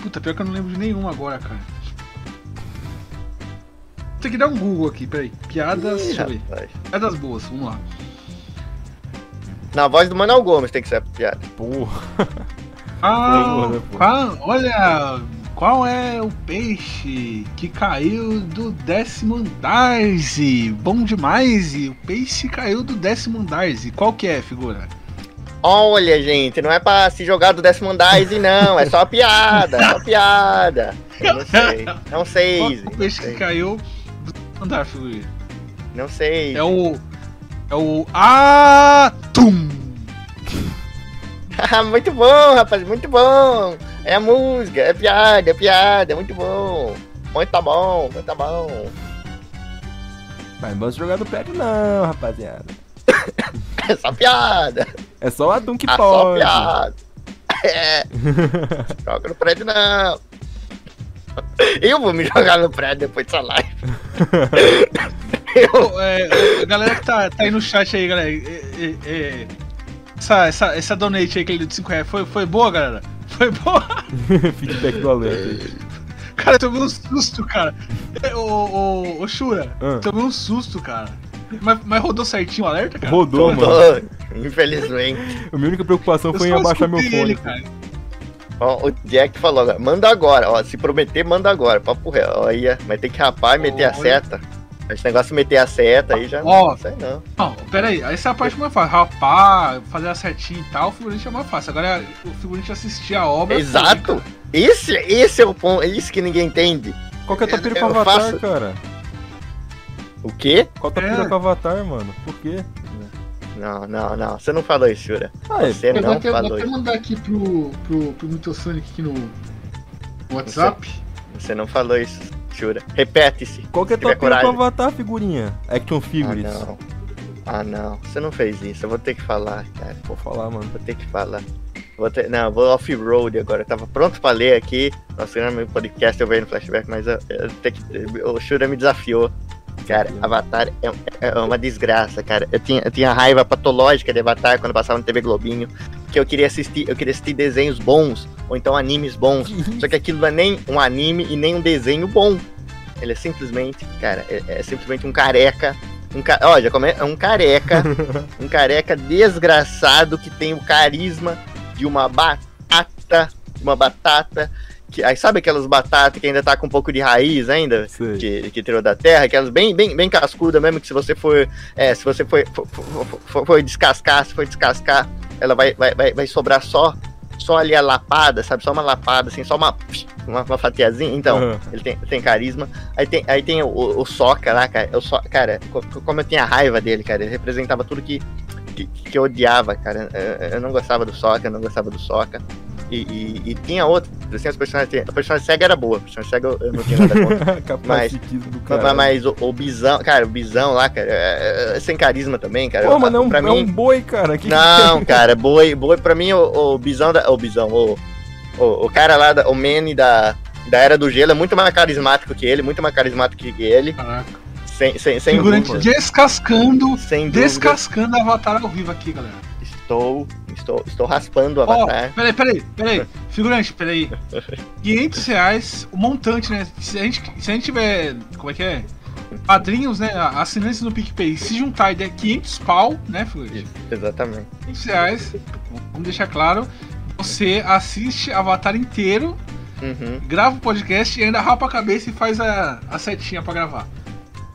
[SPEAKER 2] Puta, pior que eu não lembro de nenhum agora, cara. Tem que dar um Google aqui, peraí. Piadas.
[SPEAKER 3] Ih,
[SPEAKER 2] deixa eu ver.
[SPEAKER 3] rapaz.
[SPEAKER 2] Piadas boas, vamos lá.
[SPEAKER 3] Na voz do Manuel Gomes tem que ser a piada.
[SPEAKER 4] Porra.
[SPEAKER 2] Ah,
[SPEAKER 4] né,
[SPEAKER 2] qual- olha, qual é o peixe que caiu do décimo andar? Zi? Bom demais, o peixe caiu do décimo andar. Zi. Qual que é, figura?
[SPEAKER 3] Olha, gente, não é pra se jogar do décimo andar, e não. É só piada, é só piada. Eu não sei. Não sei,
[SPEAKER 2] Qual é o
[SPEAKER 3] não
[SPEAKER 2] peixe que caiu do décimo andar, figura?
[SPEAKER 3] Não sei.
[SPEAKER 2] É o. É o. Atum!
[SPEAKER 3] Ah, muito bom, rapaz, muito bom. É a música, é piada, é piada, é muito bom. Muito tá bom, muito tá bom.
[SPEAKER 4] Mas não vamos jogar no prédio não, rapaziada.
[SPEAKER 3] É só piada,
[SPEAKER 4] É só o Adum que
[SPEAKER 3] é só
[SPEAKER 4] pode.
[SPEAKER 3] piada. É, joga no prédio não. Eu vou me jogar no prédio depois dessa live. Eu,
[SPEAKER 2] é, a galera que tá, tá aí no chat aí, galera. é, é, é, essa, essa, essa donate aí que ele deu de 5 reais foi, foi boa, galera? Foi boa?
[SPEAKER 4] Feedback do alerta aí.
[SPEAKER 2] Cara, eu tomei um susto, cara. Ô, ô, ô Shura,
[SPEAKER 4] Ah.
[SPEAKER 2] tomei um susto, cara. Mas, mas rodou certinho o alerta, cara?
[SPEAKER 4] Rodou, mano.
[SPEAKER 3] tô, infelizmente.
[SPEAKER 4] A minha única preocupação
[SPEAKER 2] Eu
[SPEAKER 4] foi em abaixar meu fone.
[SPEAKER 2] ele, cara.
[SPEAKER 3] Ó, o Jack falou agora, manda agora, ó, se prometer, manda agora, papo real. Olha, mas tem que rapar e meter a
[SPEAKER 2] Olha.
[SPEAKER 3] seta. Esse negócio de meter a seta aí já
[SPEAKER 2] Ó.
[SPEAKER 3] não sei não.
[SPEAKER 2] Não, pera aí, essa é a parte mais fácil. Rapar, fazer a setinha e tal, o figurante é mais fácil. Agora o figurante assistir a obra.
[SPEAKER 3] Exato. Esse, esse é o ponto, é isso que ninguém entende.
[SPEAKER 4] Qual que é a tua pira com
[SPEAKER 3] Eu
[SPEAKER 4] o Avatar,
[SPEAKER 3] faço-
[SPEAKER 4] cara?
[SPEAKER 3] O quê?
[SPEAKER 4] Qual a tua
[SPEAKER 2] É.
[SPEAKER 4] com o Avatar, mano? Por quê?
[SPEAKER 3] Não, não, não. Você não falou isso, Shura.
[SPEAKER 4] Ah, é.
[SPEAKER 3] Você
[SPEAKER 2] Eu vou
[SPEAKER 3] não
[SPEAKER 2] até, vou
[SPEAKER 3] falou
[SPEAKER 2] até
[SPEAKER 3] isso.
[SPEAKER 2] mandar aqui pro, pro, pro Mitosonic aqui no WhatsApp.
[SPEAKER 3] Você não falou isso, Shura. Repete-se.
[SPEAKER 4] Qual que é a tua pira com o
[SPEAKER 3] coragem.
[SPEAKER 4] Avatar, figurinha? Action
[SPEAKER 3] Ah,
[SPEAKER 4] Figures.
[SPEAKER 3] não. Ah, não. Você não fez isso. Eu vou ter que falar, cara.
[SPEAKER 4] Vou falar, mano.
[SPEAKER 3] Vou ter que falar. Vou ter... Não, vou off-road agora. Eu tava pronto pra ler aqui. Nossa, no meu podcast eu vejo no flashback, mas eu, eu tenho que... o Shura me desafiou. Cara, Avatar é, é uma desgraça, cara. Eu tinha, eu tinha raiva patológica de Avatar quando passava no TV Globinho. Que eu queria assistir, eu queria assistir desenhos bons, ou então animes bons. Só que aquilo não é nem um anime e nem um desenho bom. Ele é simplesmente, cara, é, é simplesmente um careca. Um ca... Ó, já come... é um careca. um careca desgraçado que tem o carisma de uma batata. Uma batata. Que... Aí sabe aquelas batatas que ainda tá com um pouco de raiz ainda? Que, que tirou da terra, aquelas bem, bem, bem cascuda mesmo, que se você for. É, se você for, for, for, for- descascar, se for descascar, ela vai, vai, vai, vai sobrar só. Só ali a lapada, sabe? Só uma lapada, assim, só uma, uma, uma fatiazinha. Então,
[SPEAKER 4] Aham.
[SPEAKER 3] ele tem, tem carisma. Aí tem, aí tem o, o Soca lá, cara. Eu so, cara, co- co- como eu tinha raiva dele, cara. Ele representava tudo que, que, que eu odiava, cara. Eu, eu não gostava do Soca, eu não gostava do Soca. E, e, e tinha outro. Assim, as personagens, a personagem cega era boa. A personagem cega eu, não tinha nada contra. Mas,
[SPEAKER 4] cara.
[SPEAKER 3] mas o, o Bisão, cara, o Bisão lá, cara, é, é sem carisma também, cara.
[SPEAKER 4] Pô, mano, é um,
[SPEAKER 3] pra
[SPEAKER 4] é
[SPEAKER 3] mim,
[SPEAKER 4] um boi, cara. Que
[SPEAKER 3] não, cara, boi, boi pra mim, o, o Bisão da. O Bisão, o, o, o cara lá, da, o Manny da, da Era do Gelo é muito mais carismático que ele, muito mais carismático que ele.
[SPEAKER 2] Caraca.
[SPEAKER 3] Sem, sem, sem
[SPEAKER 2] Figurante
[SPEAKER 3] dúvida.
[SPEAKER 2] descascando.
[SPEAKER 3] Sem dúvida.
[SPEAKER 2] Descascando Avatar ao vivo aqui, galera.
[SPEAKER 3] Estou, estou, estou raspando o avatar.
[SPEAKER 2] peraí, peraí, peraí. Figurante, peraí. 500 reais, o montante, né? Se a, gente, se a gente tiver. Como é que é? Padrinhos, né? Assinantes no PicPay, se juntar e der 500 pau, né, figurante?
[SPEAKER 3] Exatamente.
[SPEAKER 2] 500 reais, vamos deixar claro. Você assiste Avatar inteiro,
[SPEAKER 3] Uhum,
[SPEAKER 2] grava o podcast e ainda rapa a cabeça e faz a, a setinha pra gravar.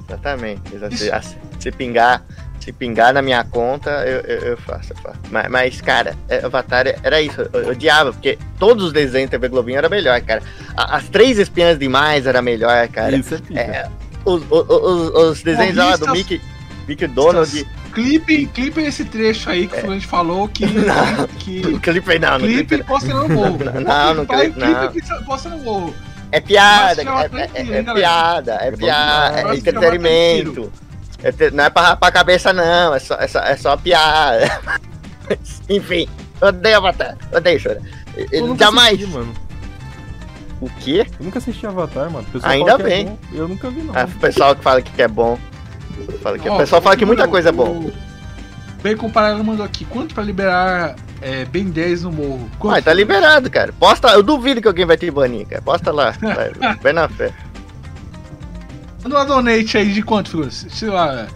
[SPEAKER 3] exatamente. Exa-
[SPEAKER 2] Isso.
[SPEAKER 3] Se, assim, se pingar. Se pingar na minha conta, eu, eu, eu faço, eu faço. Mas, mas, cara, é, Avatar era isso. Eu, eu odiava, porque todos os desenhos da TV Globinho era melhor, cara. A- As três espinhas demais era melhor, cara.
[SPEAKER 4] Isso é.
[SPEAKER 3] É, os, os, os, os desenhos lá do Mickey, Mickey Donald.
[SPEAKER 2] Clipe, clipe esse trecho aí que o Figurante falou que.
[SPEAKER 3] Não.
[SPEAKER 2] que
[SPEAKER 3] O clipe não,
[SPEAKER 2] clipe
[SPEAKER 3] clipe.
[SPEAKER 2] posta no morro.
[SPEAKER 3] Não, clipe não.
[SPEAKER 2] clipe que posta no morro.
[SPEAKER 3] É piada,
[SPEAKER 2] Mas já
[SPEAKER 3] é, é- é piada, é
[SPEAKER 4] É
[SPEAKER 3] piada, é entretenimento. É não é pra rapar a cabeça, não, é só, é só, é só piada. Enfim, eu odeio Avatar, eu odeio Chora.
[SPEAKER 4] Eu nunca
[SPEAKER 3] Jamais.
[SPEAKER 4] assisti, mano.
[SPEAKER 3] O quê?
[SPEAKER 4] Eu nunca assisti Avatar, mano.
[SPEAKER 3] Ainda
[SPEAKER 4] fala que é
[SPEAKER 3] bem.
[SPEAKER 4] bom. Eu nunca vi, não.
[SPEAKER 3] Ah, o pessoal que fala que é bom. Fala que,
[SPEAKER 2] Ó,
[SPEAKER 3] o pessoal fala que muita coisa é bom.
[SPEAKER 2] o Bacon Paralelo mandou aqui. Quanto pra liberar é, Ben 10 no morro. Quanto
[SPEAKER 3] Ah, tá liberado, cara. Posta, eu duvido que alguém vai te banir, cara. Posta lá. Vai, vai na fé.
[SPEAKER 2] Manda uma donate aí de quanto, figura? Sei lá.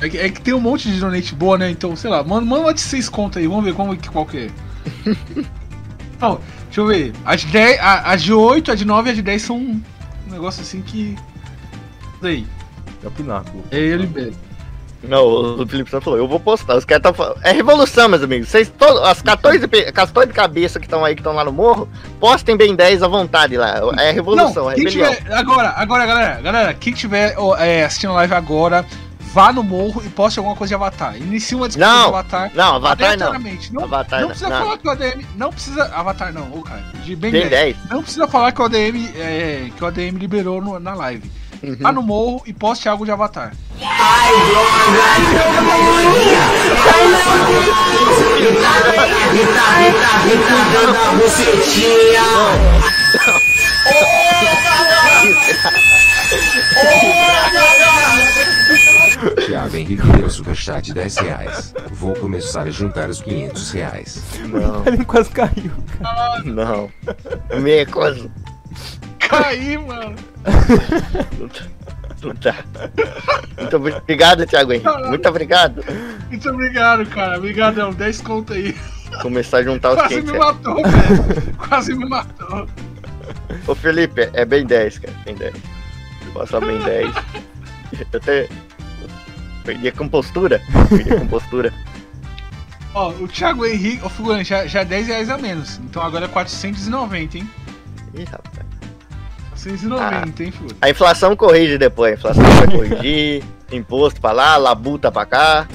[SPEAKER 2] É, é que, é que tem um monte de donate boa, né? Então, sei lá, manda, manda uma de 6 contas aí, vamos ver como, que- qual que é. Não, deixa eu ver. As de, 10, a- as de 8, a de 9 e a de 10 são um negócio assim que. Aí,
[SPEAKER 4] É o pináculo.
[SPEAKER 2] é ele libera.
[SPEAKER 3] Não, o Felipe só falou, eu vou postar. Os caras estão falando. É revolução, meus amigos. Vocês todos, as 14, pe- 14 de cabeça que estão aí, que estão lá no morro, postem bem 10 à vontade lá. É revolução, é
[SPEAKER 2] quem
[SPEAKER 3] rebelião.
[SPEAKER 2] tiver. Agora, agora, galera, galera, quem tiver é, assistindo a live agora, vá no morro e poste alguma coisa de avatar. Inicie uma discussão
[SPEAKER 3] Não,
[SPEAKER 2] de avatar.
[SPEAKER 3] Não, Avatar não.
[SPEAKER 2] Não,
[SPEAKER 3] Avatar
[SPEAKER 2] não
[SPEAKER 3] não.
[SPEAKER 2] precisa
[SPEAKER 3] Não.
[SPEAKER 2] falar que o ADM. Não precisa. Avatar não, ô cara. De bem
[SPEAKER 3] Bem
[SPEAKER 2] 10.
[SPEAKER 3] 10.
[SPEAKER 2] Não precisa falar que o ADM, é, que o ADM liberou no- na live.
[SPEAKER 3] Uhum.
[SPEAKER 2] Vá no morro e poste algo de avatar.
[SPEAKER 5] Thiago Henrique deu superchat de 10 reais. Vou começar a juntar os 500 reais.
[SPEAKER 3] Não,
[SPEAKER 4] Ele quase caiu.
[SPEAKER 3] não. Me recuso.
[SPEAKER 2] Caí, mano.
[SPEAKER 3] Não dá. Muito obrigado, Thiago Henrique. Muito obrigado.
[SPEAKER 2] Muito obrigado, cara. Obrigadão. 10 conto aí.
[SPEAKER 3] Começar a juntar os
[SPEAKER 2] Quase
[SPEAKER 3] 500.
[SPEAKER 2] me matou, velho. Quase me matou.
[SPEAKER 3] Ô Felipe, é bem 10, cara. Bem 10. Passa bem 10. Eu até. Perdi a compostura. Perdi a compostura.
[SPEAKER 2] Ó, o Thiago Henrique, ô figurante, já, já é 10 reais a menos. Então agora é 490, hein?
[SPEAKER 3] Ih, rapaz.
[SPEAKER 2] 490, hein, figurante?
[SPEAKER 3] A inflação corrige depois. A inflação vai corrigir. Imposto pra lá, labuta pra cá.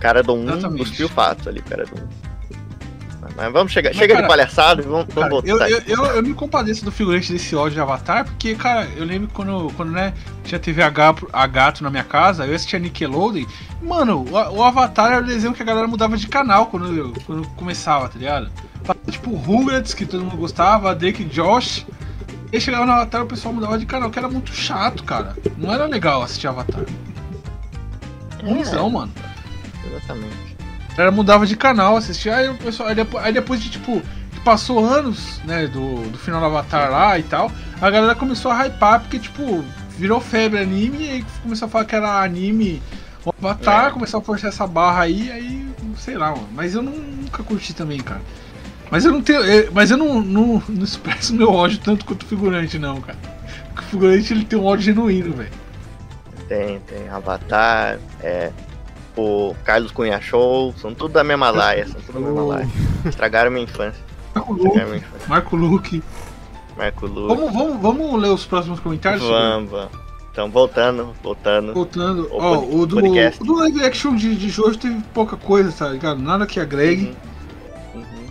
[SPEAKER 3] Cara do 1
[SPEAKER 2] Exatamente.
[SPEAKER 3] cuspiu fatos ali, cara do 1. Mas vamos chegar.
[SPEAKER 2] Mas,
[SPEAKER 3] Chega
[SPEAKER 2] cara,
[SPEAKER 3] de palhaçada e vamos,
[SPEAKER 2] Cara,
[SPEAKER 3] vamos
[SPEAKER 2] eu,
[SPEAKER 3] voltar.
[SPEAKER 2] eu, eu, eu me compadeço do figurante desse ódio de Avatar, porque, cara, eu lembro quando, quando né, tinha TV a gato, a gato na minha casa, eu assistia Nickelodeon. Mano, o, o Avatar era o desenho que a galera mudava de canal quando, eu- quando começava, tá ligado? Tipo, Rugrats, que todo mundo gostava, Drake e Josh. E aí chegava no Avatar o pessoal mudava de canal, que era muito chato, cara. Não era legal assistir Avatar. Ruimzão, mano.
[SPEAKER 3] Exatamente.
[SPEAKER 2] Galera mudava de canal, assistia, aí o pessoal. Aí depois, aí depois de tipo. que Passou anos, né, do, do final do Avatar lá e tal, a galera começou a hypar porque, tipo, virou febre anime e aí começou a falar que era anime Avatar,
[SPEAKER 3] É.
[SPEAKER 2] começou a forçar essa barra aí, aí, sei lá, mano. Mas eu não- nunca curti também, cara. Mas eu não tenho. eu- Mas eu não, não, não expresso meu ódio tanto quanto o figurante, não, cara. Porque o figurante ele tem um ódio genuíno, velho.
[SPEAKER 3] Tem, tem. Avatar, é. O Carlos Cunha Show, são tudo da mesma laia, são tudo da mesma laia. Estragaram minha infância.
[SPEAKER 2] Marco Luke. Marco Luke.
[SPEAKER 3] Marco.
[SPEAKER 2] Vamos, vamos, vamos ler os próximos comentários?
[SPEAKER 3] Vamos, vamos. Então, voltando, voltando.
[SPEAKER 2] Voltando,
[SPEAKER 3] O
[SPEAKER 2] ó,
[SPEAKER 3] pod-
[SPEAKER 2] o do,
[SPEAKER 3] podcast.
[SPEAKER 2] o do live action de, de Jojo teve pouca coisa, tá ligado? Nada que agregue.
[SPEAKER 3] Uhum. Uhum.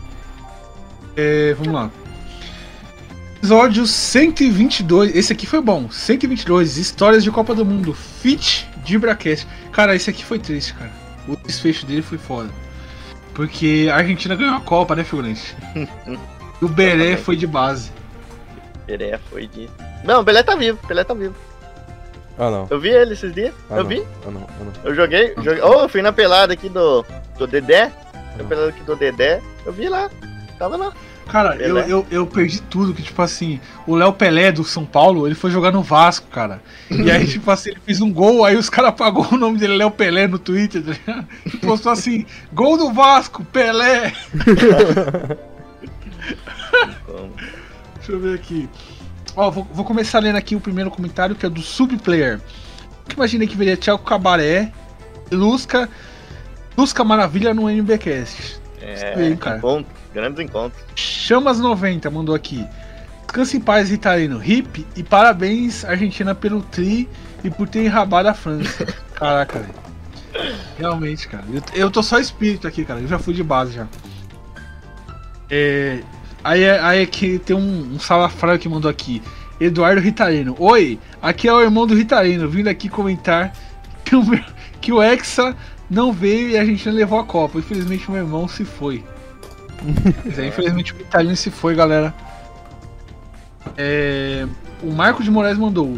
[SPEAKER 2] É, vamos lá. Episódio 122. Esse aqui foi bom. 122. Histórias de Copa do Mundo. Fit de Bracast. Cara, esse aqui foi triste, cara. O desfecho dele foi foda. Porque a Argentina ganhou a Copa, né, figurante? E o Beré foi de base.
[SPEAKER 3] Pelé foi de. Não, o Pelé tá vivo, Pelé tá vivo.
[SPEAKER 4] Ah, não.
[SPEAKER 3] Eu vi ele esses dias.
[SPEAKER 4] Ah,
[SPEAKER 3] eu
[SPEAKER 4] não.
[SPEAKER 3] vi.
[SPEAKER 4] Ah, não. Ah, não.
[SPEAKER 3] Eu joguei. joguei... Oh, eu fui na pelada aqui do. Do Dedé. Na pelada aqui do Dedé. Eu vi lá. Tava lá.
[SPEAKER 2] Cara, eu, eu, eu perdi tudo, que tipo assim, o Léo Pelé do São Paulo, ele foi jogar no Vasco, cara. E aí, tipo assim, ele fez um gol, aí os caras apagou o nome dele, Léo Pelé, no Twitter, tá? E postou assim, gol do Vasco, Pelé! Deixa eu ver aqui. Ó, vou, vou começar lendo aqui o primeiro comentário, que é do Subplayer. Que imagina que veria Thiago Cabaré, Lusca, Lusca Maravilha no NBcast.
[SPEAKER 3] É.
[SPEAKER 2] Sim, cara.
[SPEAKER 3] Encontro, grandes encontros.
[SPEAKER 2] Chamas90 mandou aqui. Descanse em paz, Ritalino. Hip e parabéns, Argentina, pelo tri e por ter enrabado a França. Caraca, velho. Realmente, cara. Eu, eu tô só espírito aqui, cara. Eu já fui de base já. É, aí, aí aqui tem um, um salafrário que mandou aqui. Eduardo Ritalino. Oi, aqui é o irmão do Ritalino, vindo aqui comentar que o, que o Hexa não veio e a Argentina levou a Copa. Infelizmente, meu irmão se foi. É, infelizmente o Italino se foi, galera. É, o Marco de Moraes mandou.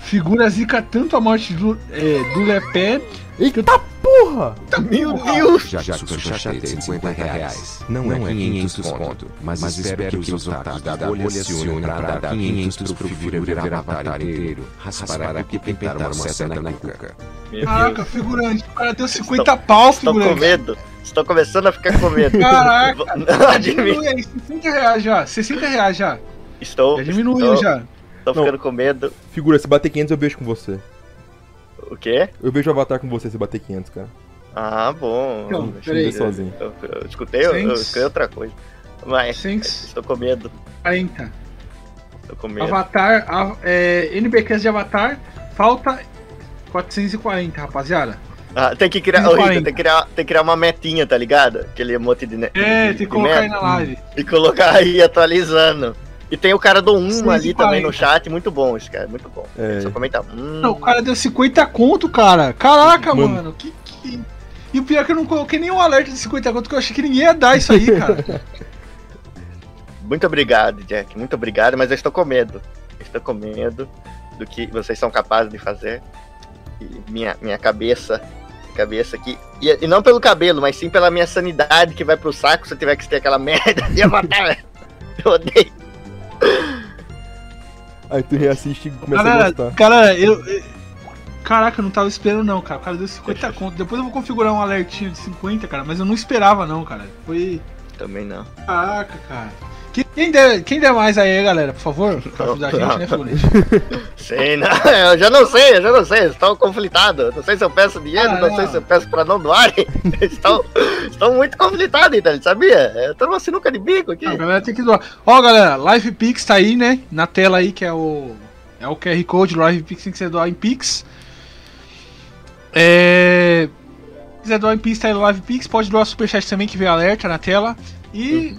[SPEAKER 2] Figura zica tanto a morte do, é, do Lepé
[SPEAKER 4] Eita Porra!
[SPEAKER 3] Meu Deus!
[SPEAKER 5] Já já de 50 reais. Não é 500 conto, mas espero que os otakus da bolha se unam pra dar 500 pro figura virar avatar inteiro, raspar a cuca e pintar uma seta na cuca.
[SPEAKER 3] Meu
[SPEAKER 2] Caraca, figurante, o cara deu 50 pau,
[SPEAKER 3] Estou com
[SPEAKER 2] figurante.
[SPEAKER 3] medo. Estou começando a ficar com medo.
[SPEAKER 2] Caraca, Já diminui aí, 60 reais já, 60 reais já.
[SPEAKER 3] Estou,
[SPEAKER 2] Já diminuiu
[SPEAKER 3] estou,
[SPEAKER 2] já.
[SPEAKER 3] Estou ficando com medo.
[SPEAKER 4] Figura, se bater 500 eu vejo com você.
[SPEAKER 3] O quê?
[SPEAKER 4] Eu vejo o Avatar com você se bater 500, cara.
[SPEAKER 3] Ah, bom.
[SPEAKER 2] Então,
[SPEAKER 3] Deixa
[SPEAKER 4] eu ver
[SPEAKER 2] peraí.
[SPEAKER 4] sozinho.
[SPEAKER 3] Eu, eu escutei, eu, eu escutei outra coisa. Mas
[SPEAKER 2] Cents.
[SPEAKER 3] estou com medo.
[SPEAKER 2] 40.
[SPEAKER 3] Estou com medo.
[SPEAKER 2] Avatar, a- é, NBQs de Avatar, falta 440, rapaziada.
[SPEAKER 3] Ah, tem que criar, ô,
[SPEAKER 2] 140.
[SPEAKER 3] Rita, tem que criar, tem que criar uma metinha, tá ligado? Aquele emote de,
[SPEAKER 2] É,
[SPEAKER 3] de-
[SPEAKER 2] tem que colocar aí na live.
[SPEAKER 3] E colocar aí atualizando. E tem o cara do 1 ali
[SPEAKER 2] 140.
[SPEAKER 3] também no chat, muito bom esse cara, muito bom.
[SPEAKER 4] É.
[SPEAKER 3] Só comentar. Hum,
[SPEAKER 2] Não, o cara deu 50 conto, cara. Caraca,
[SPEAKER 4] Mano.
[SPEAKER 2] mano. Que, que... E o pior é que eu não coloquei nenhum alerta de 50 conto, porque eu achei que ninguém ia dar isso aí, cara.
[SPEAKER 3] Muito obrigado, Jack. Muito obrigado, mas eu estou com medo. Estou com medo do que vocês são capazes de fazer. E minha, minha cabeça. Cabeça aqui. E, e não pelo cabelo, mas sim pela minha sanidade que vai pro saco se eu tiver que ter aquela merda de avatar. Eu odeio.
[SPEAKER 4] Aí tu reassiste e começa a
[SPEAKER 2] Galera,
[SPEAKER 4] gostar.
[SPEAKER 2] galera, eu, eu- Caraca, eu não tava esperando não, cara. O cara deu 50 conto. Depois eu vou configurar um alertinho de 50, cara. Mas eu não esperava não, cara. Foi.
[SPEAKER 3] Também não.
[SPEAKER 2] Caraca, cara. Quem- der, quem der mais aí, galera, por favor, pra ajudar a gente, né, figurante?
[SPEAKER 3] Sei, não. Eu já não sei, eu já não sei. Estou conflitado. Não sei se eu peço dinheiro,
[SPEAKER 2] Ah,
[SPEAKER 3] não,
[SPEAKER 2] não.
[SPEAKER 3] sei se eu peço pra não doarem. Estou, estou muito conflitado, então, sabia? Eu tô numa sinuca de bico aqui.
[SPEAKER 2] A galera tem que doar. Ó, galera, Live Pix tá aí, né? Na tela aí, que é o. É o QR Code, Live Pix tem que ser doar em Pix. É. Se quiser doar em Pix, tá aí no Live Pix. Pode doar Superchat também, que vem alerta na tela. E.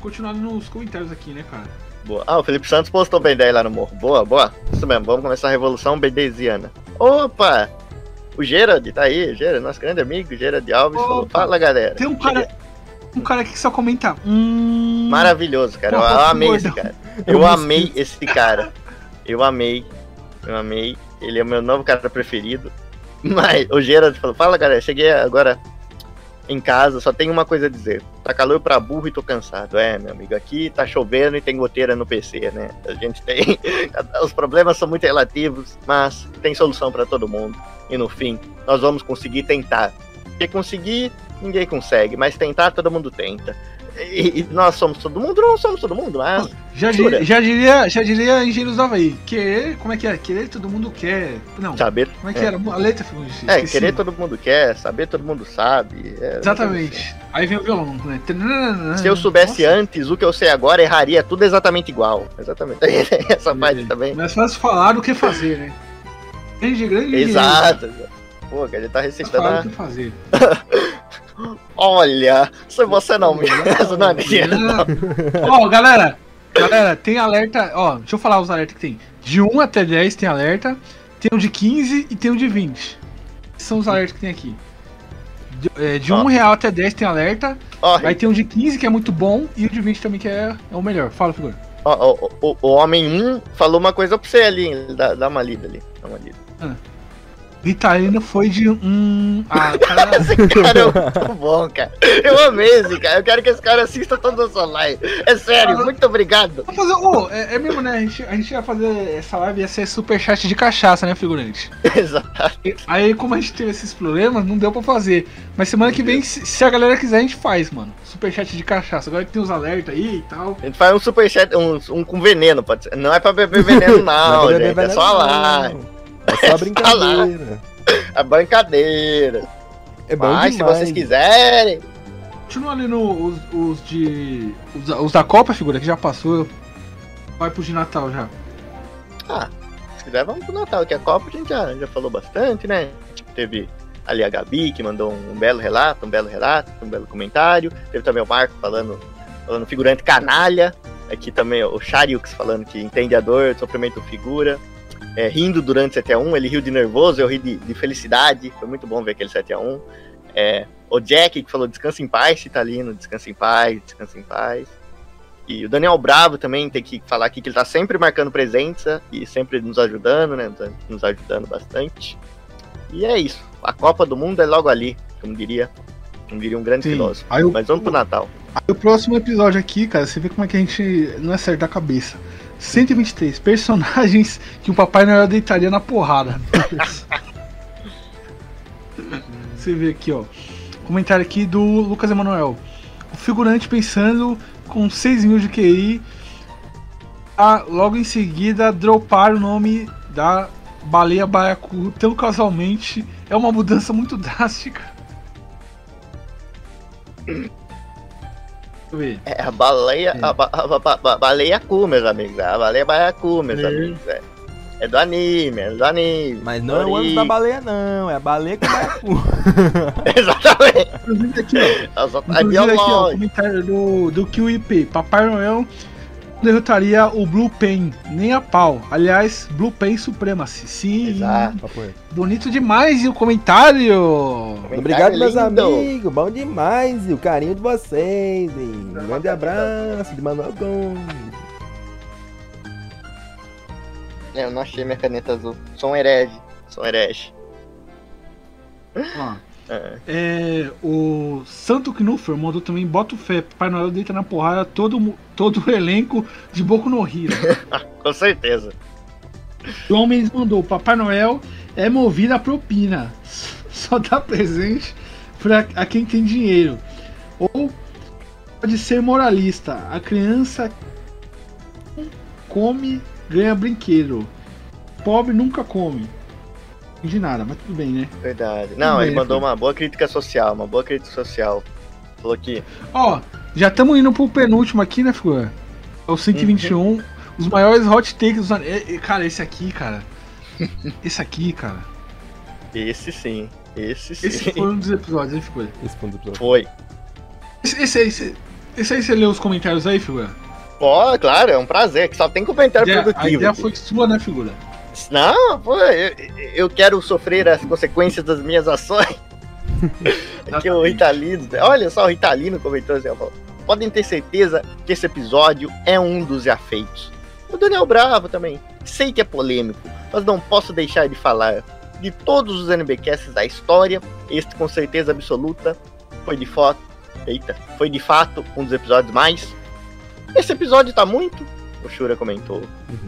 [SPEAKER 2] Continuar nos comentários aqui, né, cara?
[SPEAKER 3] Boa. Ah, o Felipe Santos postou bem 10 lá no morro. Boa, boa. Isso mesmo, vamos começar a revolução bendeziana. Opa! O Gerard tá aí, Gerard, nosso grande amigo, Gerard Alves. falou. Fala, galera.
[SPEAKER 2] Tem um cara. Um cara aqui que só comenta. Hum.
[SPEAKER 3] Maravilhoso, cara. Eu,
[SPEAKER 2] Pô,
[SPEAKER 3] eu amei esse cara. Eu amei esse cara. Eu amei. Eu amei. Ele é o meu novo cara preferido. Mas o Gerard falou: Fala, galera, cheguei agora em casa, só tenho uma coisa a dizer. Tá calor pra burro e tô cansado. É, meu amigo, aqui tá chovendo e tem goteira no PC, né? A gente tem. Os problemas são muito relativos, mas tem solução pra todo mundo. E no fim, nós vamos conseguir tentar. Porque conseguir, ninguém consegue, mas tentar, todo mundo tenta. E, e nós somos todo mundo? Não somos todo mundo, mas.
[SPEAKER 2] Já,
[SPEAKER 3] Jura?
[SPEAKER 2] diria, já diria, já diria Engenheiros do Havaí. Querer, como é que é? Querer todo mundo quer. Não,
[SPEAKER 3] Saber.
[SPEAKER 2] como é que era? A letra ficou
[SPEAKER 3] É,
[SPEAKER 2] esqueci.
[SPEAKER 3] querer todo mundo quer, saber todo mundo sabe. é-
[SPEAKER 2] Exatamente. Aí vem o violão, né?
[SPEAKER 3] Se eu soubesse
[SPEAKER 2] Nossa.
[SPEAKER 3] antes o que eu sei agora, erraria tudo exatamente igual. Exatamente. Essa parte também.
[SPEAKER 2] Mais fácil falar do que fazer, né? Grande, grande.
[SPEAKER 3] Exato. Pô, cara, ele tá
[SPEAKER 2] Mais
[SPEAKER 3] recitando.
[SPEAKER 2] falar
[SPEAKER 3] a-
[SPEAKER 2] do que fazer.
[SPEAKER 3] Olha, se você não me. Não é mentira.
[SPEAKER 2] Ó, galera. Galera, tem alerta. Ó, deixa eu falar os alertas que tem. De 1 até 10 tem alerta. Tem um de 15 e tem um de 20. Esses são os alertas que tem aqui. De, é, de
[SPEAKER 3] Ó.
[SPEAKER 2] 1 real até 10 tem alerta.
[SPEAKER 3] Ó,
[SPEAKER 2] Aí tem um de 15 que é muito bom. E o de 20 também que é, é o melhor. Fala, figura.
[SPEAKER 3] ó, ó, o, o homem 1 falou uma coisa pra você ali. Dá, dá uma lida ali. Dá uma lida.
[SPEAKER 2] Ritalina foi de um. Ah, cara.
[SPEAKER 3] Esse cara é muito bom, cara. Eu amei esse cara. Eu quero que esse cara assista toda a sua live. É sério, muito obrigado.
[SPEAKER 2] Fazer. Ô, é, é mesmo, né? A gente, a gente ia fazer essa live, ia ser superchat de cachaça, né, figurante?
[SPEAKER 3] Exatamente.
[SPEAKER 2] Aí, como a gente teve esses problemas, não deu pra fazer. Mas semana que vem, se, se a galera quiser, a gente faz, mano. Superchat de cachaça. Agora que tem os alertas aí e tal.
[SPEAKER 3] A gente faz um superchat, um, um com veneno, pode ser. Não é pra beber veneno, não,
[SPEAKER 4] Não,
[SPEAKER 3] gente. É só lá.
[SPEAKER 4] É só brincadeira.
[SPEAKER 3] É brincadeira.
[SPEAKER 4] É bom
[SPEAKER 3] Mas se
[SPEAKER 4] demais.
[SPEAKER 3] vocês quiserem.
[SPEAKER 2] Continua ali no, os, os de. Os, os da Copa, figura, que já passou. Vai pro de Natal já.
[SPEAKER 3] Ah, se quiser, vamos pro Natal, que a Copa a gente já, já falou bastante, né? Tipo, teve ali a Gabi, que mandou um, belo relato, um belo relato, um belo comentário. Teve também o Marco falando, falando figurante canalha. Aqui também o Chariux falando que entende a dor, sofrimento figura. É, rindo durante 7x1, ele riu de nervoso, eu ri de, de felicidade. Foi muito bom ver aquele 7x1. É, o Jack que falou descansa em paz, Citalino, descansa em paz, descansa em paz. E o Daniel Bravo também tem que falar aqui que ele tá sempre marcando presença e sempre nos ajudando, né? Nos ajudando bastante. E é isso. A Copa do Mundo é logo ali, como diria, como diria um grande
[SPEAKER 2] Sim.
[SPEAKER 3] filósofo.
[SPEAKER 2] Aí o,
[SPEAKER 3] Mas vamos pro Natal.
[SPEAKER 2] aí o próximo episódio aqui, cara, você vê como é que a gente não é certo da cabeça. 123 personagens que o Papai Noel deitaria na porrada. Você vê aqui, ó. Comentário aqui do Lucas Emanuel. O figurante pensando com 6 mil de QI. A, logo em seguida, dropar o nome da baleia baiacu tão casualmente. É uma mudança muito drástica.
[SPEAKER 3] É a baleia,
[SPEAKER 2] É.
[SPEAKER 3] a, ba- a ba- ba- baleia cu, meus amigos. A baleia baiacu, meus
[SPEAKER 2] É.
[SPEAKER 3] amigos. É. É do anime, é do anime.
[SPEAKER 4] Mas não é o ano da baleia, não. É a baleia que vai cu.
[SPEAKER 3] Exatamente.
[SPEAKER 2] Inclusive aqui, ó.
[SPEAKER 3] É
[SPEAKER 2] Inclusive aqui, ó,
[SPEAKER 3] biológico.
[SPEAKER 2] comentário do, do QIP. Papai Noel derrotaria o Blue Pen, nem a pau. Aliás, Blue Pen Supremacy. Sim,
[SPEAKER 3] Exato.
[SPEAKER 2] Bonito demais e o comentário.
[SPEAKER 4] Obrigado, meus
[SPEAKER 3] lindo.
[SPEAKER 4] amigos. Bom demais. E o carinho de vocês. E um grande abraço de Manuel Gomes.
[SPEAKER 3] É, Eu não achei minha caneta azul. Sou um herege. Sou um herege.
[SPEAKER 2] Ó,
[SPEAKER 3] É.
[SPEAKER 2] é, o Santo Knuffer mandou também bota o fé. Papai Noel deita na porrada todo, todo o elenco de Boku no Hero.
[SPEAKER 3] Com certeza.
[SPEAKER 2] João Mendes mandou: Papai Noel é movido a propina. Só dá presente pra a quem tem dinheiro. Ou pode ser moralista. A criança come, ganha brinquedo. Pobre nunca come. Não entendi nada, mas tudo bem, né?
[SPEAKER 3] Verdade. Não,
[SPEAKER 2] Tudo
[SPEAKER 3] ele
[SPEAKER 2] bem,
[SPEAKER 3] mandou
[SPEAKER 2] filho.
[SPEAKER 3] uma boa crítica social, uma boa crítica social. Falou que
[SPEAKER 2] Ó, já estamos indo pro penúltimo aqui, né, figura? É o 121. Os maiores hot takes dos. Cara, esse aqui, cara. Esse aqui, cara.
[SPEAKER 3] esse sim, esse sim.
[SPEAKER 2] Esse foi um dos episódios, hein, figura?
[SPEAKER 4] Esse ponto do episódio.
[SPEAKER 3] Foi.
[SPEAKER 2] Esse, esse aí, esse, esse aí você leu os comentários aí, figura?
[SPEAKER 3] Ó, claro, é um prazer, que só tem comentário
[SPEAKER 2] Ideia- a
[SPEAKER 3] produtivo.
[SPEAKER 2] ideia foi sua, né, figura?
[SPEAKER 3] Não, pô, eu, eu quero sofrer as consequências das minhas ações. Aqui o Ritalino, olha só, o Ritalino comentou assim, podem ter certeza que esse episódio é um dos já feitos. O Daniel Bravo também, sei que é polêmico, mas não posso deixar de falar. De todos os NBcasts da história, este com certeza absoluta foi de foto, eita, foi de fato um dos episódios mais. Esse episódio tá muito, o Shura comentou.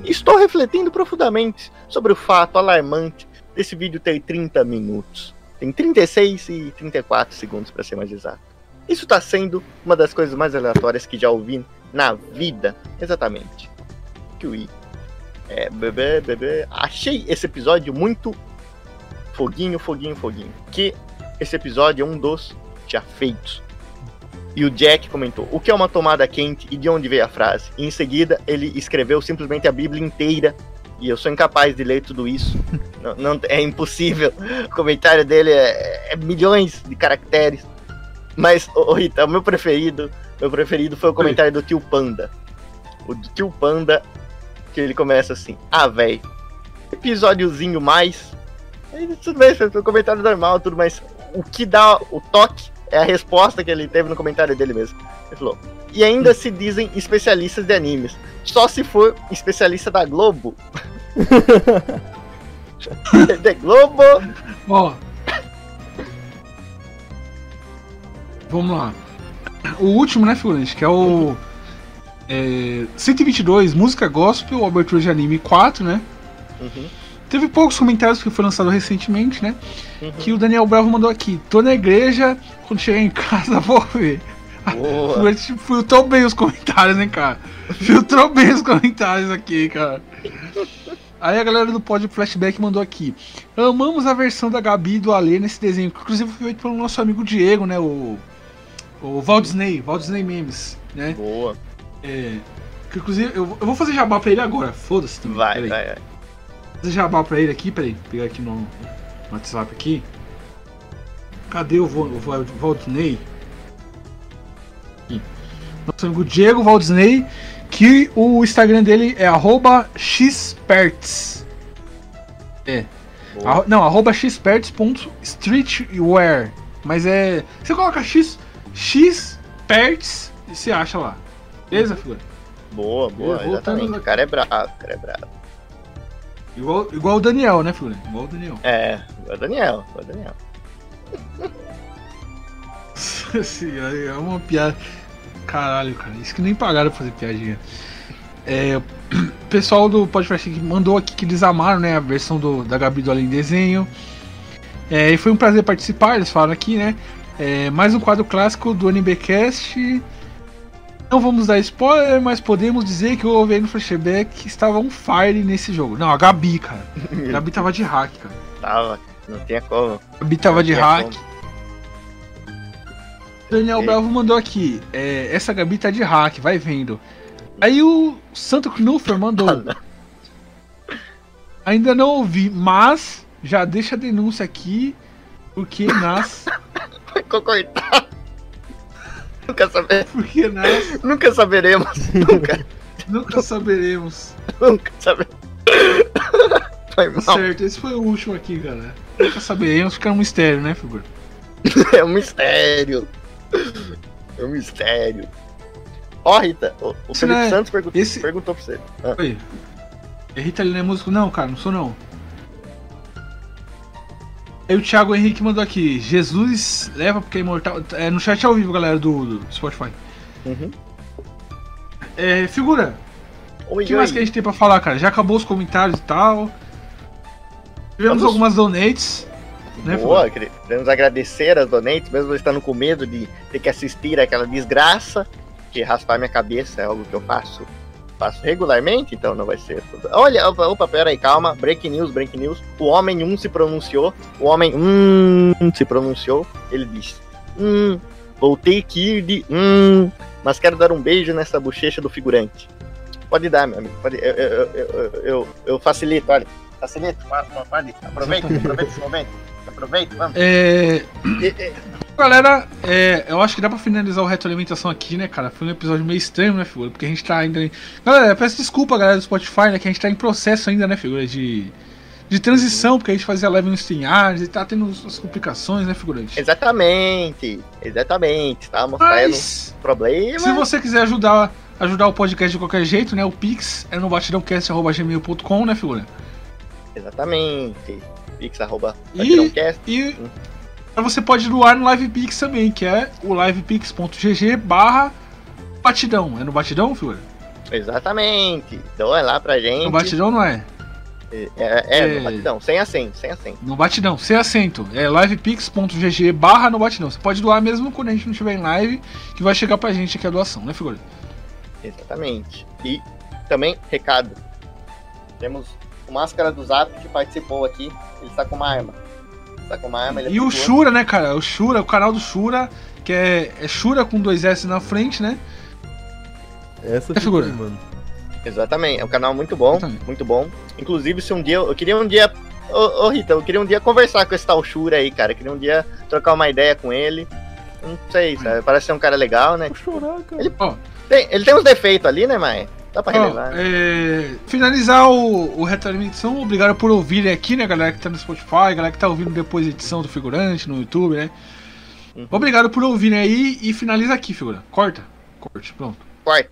[SPEAKER 3] Estou refletindo profundamente sobre o fato alarmante desse vídeo ter 30 minutos. Tem 36 e 34 segundos para ser mais exato. Isso está sendo uma das coisas mais aleatórias que já ouvi na vida. Exatamente. Kiwi. É, bebê, bebê. Achei esse episódio muito foguinho, foguinho, foguinho. Que esse episódio é um dos já feitos. E o Jack comentou: o que é uma tomada quente e de onde veio a frase? E em seguida ele escreveu simplesmente a Bíblia inteira. E eu sou incapaz de ler tudo isso. não, não- é impossível. O comentário dele é, é milhões de caracteres. Mas, ô, Rita, o meu preferido, meu preferido foi o comentário do tio Panda. O do tio Panda, que ele começa assim: Ah, velho, episódiozinho mais. Tudo bem, foi um comentário normal, tudo, mas o que dá o toque é a resposta que ele teve no comentário dele mesmo. Ele falou: E ainda se dizem especialistas de animes. Só se for especialista da Globo. de Globo.
[SPEAKER 2] Ó. Vamos lá. O último, né, figurante? Que é o. É, 122, música gospel, abertura de anime 4, né?
[SPEAKER 3] Uhum,
[SPEAKER 2] Teve poucos comentários que foi lançado recentemente, né?
[SPEAKER 3] uhum.
[SPEAKER 2] Que o Daniel Bravo mandou aqui. Tô na igreja, quando chegar em casa vou ver.
[SPEAKER 3] Boa.
[SPEAKER 2] Figurante Filtrou bem os comentários, hein, cara? Filtrou bem os comentários aqui, cara. Aí a galera do Pod Flashback mandou aqui. Amamos a versão da Gabi e do Alê nesse desenho, que inclusive foi feito pelo nosso amigo Diego, né? O. O Walt Disney, Walt Disney Memes, né?
[SPEAKER 3] Boa.
[SPEAKER 2] É, que inclusive, eu, eu vou fazer jabá pra ele agora, foda-se também.
[SPEAKER 3] Vai, vai, vai.
[SPEAKER 2] Vou fazer jabá pra ele aqui, peraí, pegar aqui no, no WhatsApp aqui. Cadê o, Vo- o? Aqui. Nosso amigo Diego Walt Disney, que o Instagram dele é arroba xperts. É.
[SPEAKER 3] Boa.
[SPEAKER 2] Arro- não, arroba xperts.streetwear. Mas é. Você coloca x, xperts e você acha lá. Beleza, figura?
[SPEAKER 3] Boa, boa, exatamente. O cara é bravo, o cara é bravo.
[SPEAKER 2] Igual, igual o Daniel, né, figura? Igual o Daniel.
[SPEAKER 3] É, o Daniel, o Daniel.
[SPEAKER 2] Sim, é uma piada. Caralho, cara. Isso que nem pagaram pra fazer piadinha. É, o pessoal do podcast que mandou aqui que eles amaram, né? A versão do, da Gabi do Além Desenho. É, e foi um prazer participar, eles falaram aqui, né? É, mais um quadro clássico do NBcast. Não vamos dar spoiler, mas podemos dizer que o governo flashback estava on fire nesse jogo. Não, a Gabi, cara. A Gabi tava de hack, cara.
[SPEAKER 3] Tava, não tinha como.
[SPEAKER 2] A Gabi tava de
[SPEAKER 3] Não tinha
[SPEAKER 2] hack.
[SPEAKER 3] como.
[SPEAKER 2] Daniel. Bravo mandou aqui. é, essa Gabi tá de hack, vai vendo. Aí o Santo Knuffer mandou.
[SPEAKER 3] Ah.
[SPEAKER 2] Ainda não ouvi, mas já deixa a denúncia aqui, porque nas.
[SPEAKER 3] Ficou cortado. Nunca, saber,
[SPEAKER 2] Porque nas.
[SPEAKER 3] nunca saberemos. Nunca,
[SPEAKER 2] Nunca saberemos.
[SPEAKER 3] nunca saberemos. Foi mal.
[SPEAKER 2] Certo, esse foi o último aqui, galera. Nunca saberemos, fica um mistério, né, figura?
[SPEAKER 3] É um mistério. É um mistério. Ó, Rita, o, o Felipe
[SPEAKER 2] não é-
[SPEAKER 3] Santos perguntou,
[SPEAKER 2] esse-
[SPEAKER 3] perguntou pra você. Ah,
[SPEAKER 2] Oi. É Rita Lina é músico? Não, cara, não sou não. Aí o Thiago Henrique mandou aqui. Jesus leva porque é imortal. É no chat ao vivo, galera, do, do Spotify.
[SPEAKER 3] uhum.
[SPEAKER 2] É, figura, o que mais que a gente tem pra falar, cara? Já acabou os comentários e tal. Tivemos
[SPEAKER 3] Vamos-
[SPEAKER 2] algumas donates. Né,
[SPEAKER 3] Boa,
[SPEAKER 2] figura?
[SPEAKER 3] queremos agradecer as donates, mesmo estando com medo de ter que assistir aquela desgraça, que raspar minha cabeça é algo que eu faço. Faço regularmente, então não vai ser. Olha, opa, opa, pera aí, calma. Break news, break news. O homem 1 se pronunciou. O homem 1 se pronunciou. Ele disse: Hum, voltei que ir de. Hum, mas quero dar um beijo nessa bochecha do figurante. Pode dar, meu amigo. Pode, eu, eu, eu, eu, facilito, olha. Facilito, pode. Aproveita, aproveita esse momento. Aproveita, vamos.
[SPEAKER 2] É,
[SPEAKER 3] e-
[SPEAKER 2] galera, é, eu acho que dá pra finalizar o retroalimentação aqui, né, cara? Foi um episódio meio estranho, né, figura? Porque a gente tá ainda. Em... Galera, peço desculpa, galera do Spotify, né? Que a gente tá em processo ainda, né, figura? De, de transição, porque a gente fazia live no StreamYard e tá tendo as complicações, né, figurante?
[SPEAKER 3] Exatamente, exatamente. Tendo
[SPEAKER 2] Mas,
[SPEAKER 3] problema.
[SPEAKER 2] se você quiser ajudar, ajudar o podcast de qualquer jeito, né? O Pix é no batidãocast.gmail.com, né, figura?
[SPEAKER 3] Exatamente. Pix arroba
[SPEAKER 2] E-. E você pode doar no LivePix também, que é o livepix.gg barra batidão. É no batidão, figura?
[SPEAKER 3] Exatamente. Então é lá pra gente.
[SPEAKER 2] No batidão não é?
[SPEAKER 3] É, é,
[SPEAKER 2] É.
[SPEAKER 3] no batidão. Sem acento, sem acento.
[SPEAKER 2] No batidão, sem acento. É livepix.gg barra no batidão. Você pode doar mesmo quando a gente não estiver em live, que vai chegar pra gente aqui a doação, né, figura?
[SPEAKER 3] Exatamente. E também, recado. Temos o Máscara do Zap que participou aqui. Ele está com uma arma. Está com uma arma. Ele é
[SPEAKER 2] E o
[SPEAKER 3] perigoso.
[SPEAKER 2] Shura, né, cara? O Shura, o canal do Shura, que é, é Shura com dois S na frente, né?
[SPEAKER 4] Essa
[SPEAKER 2] É figura.
[SPEAKER 4] figura, mano.
[SPEAKER 3] Exatamente. É um canal muito bom.
[SPEAKER 2] Exatamente.
[SPEAKER 3] Muito bom. Inclusive, se um dia. Eu queria um dia. Ô, ô, Rita, eu queria um dia conversar com esse tal Shura aí, cara. Eu queria um dia trocar uma ideia com ele. Não sei, sabe? Parece ser um cara legal, né?
[SPEAKER 4] Vou chorar, cara.
[SPEAKER 3] Ele-
[SPEAKER 2] Ó,
[SPEAKER 3] Tem- ele tem uns defeitos ali, né, Maia? Dá pra relevar. né?
[SPEAKER 2] é, finalizar o, o retroalimentação. Obrigado por ouvirem aqui, né, galera que tá no Spotify, galera que tá ouvindo depois a edição do figurante no YouTube, né?
[SPEAKER 3] Uhum.
[SPEAKER 2] Obrigado por ouvirem aí e finaliza aqui, figura. Corta. Corte, pronto.
[SPEAKER 3] Corta.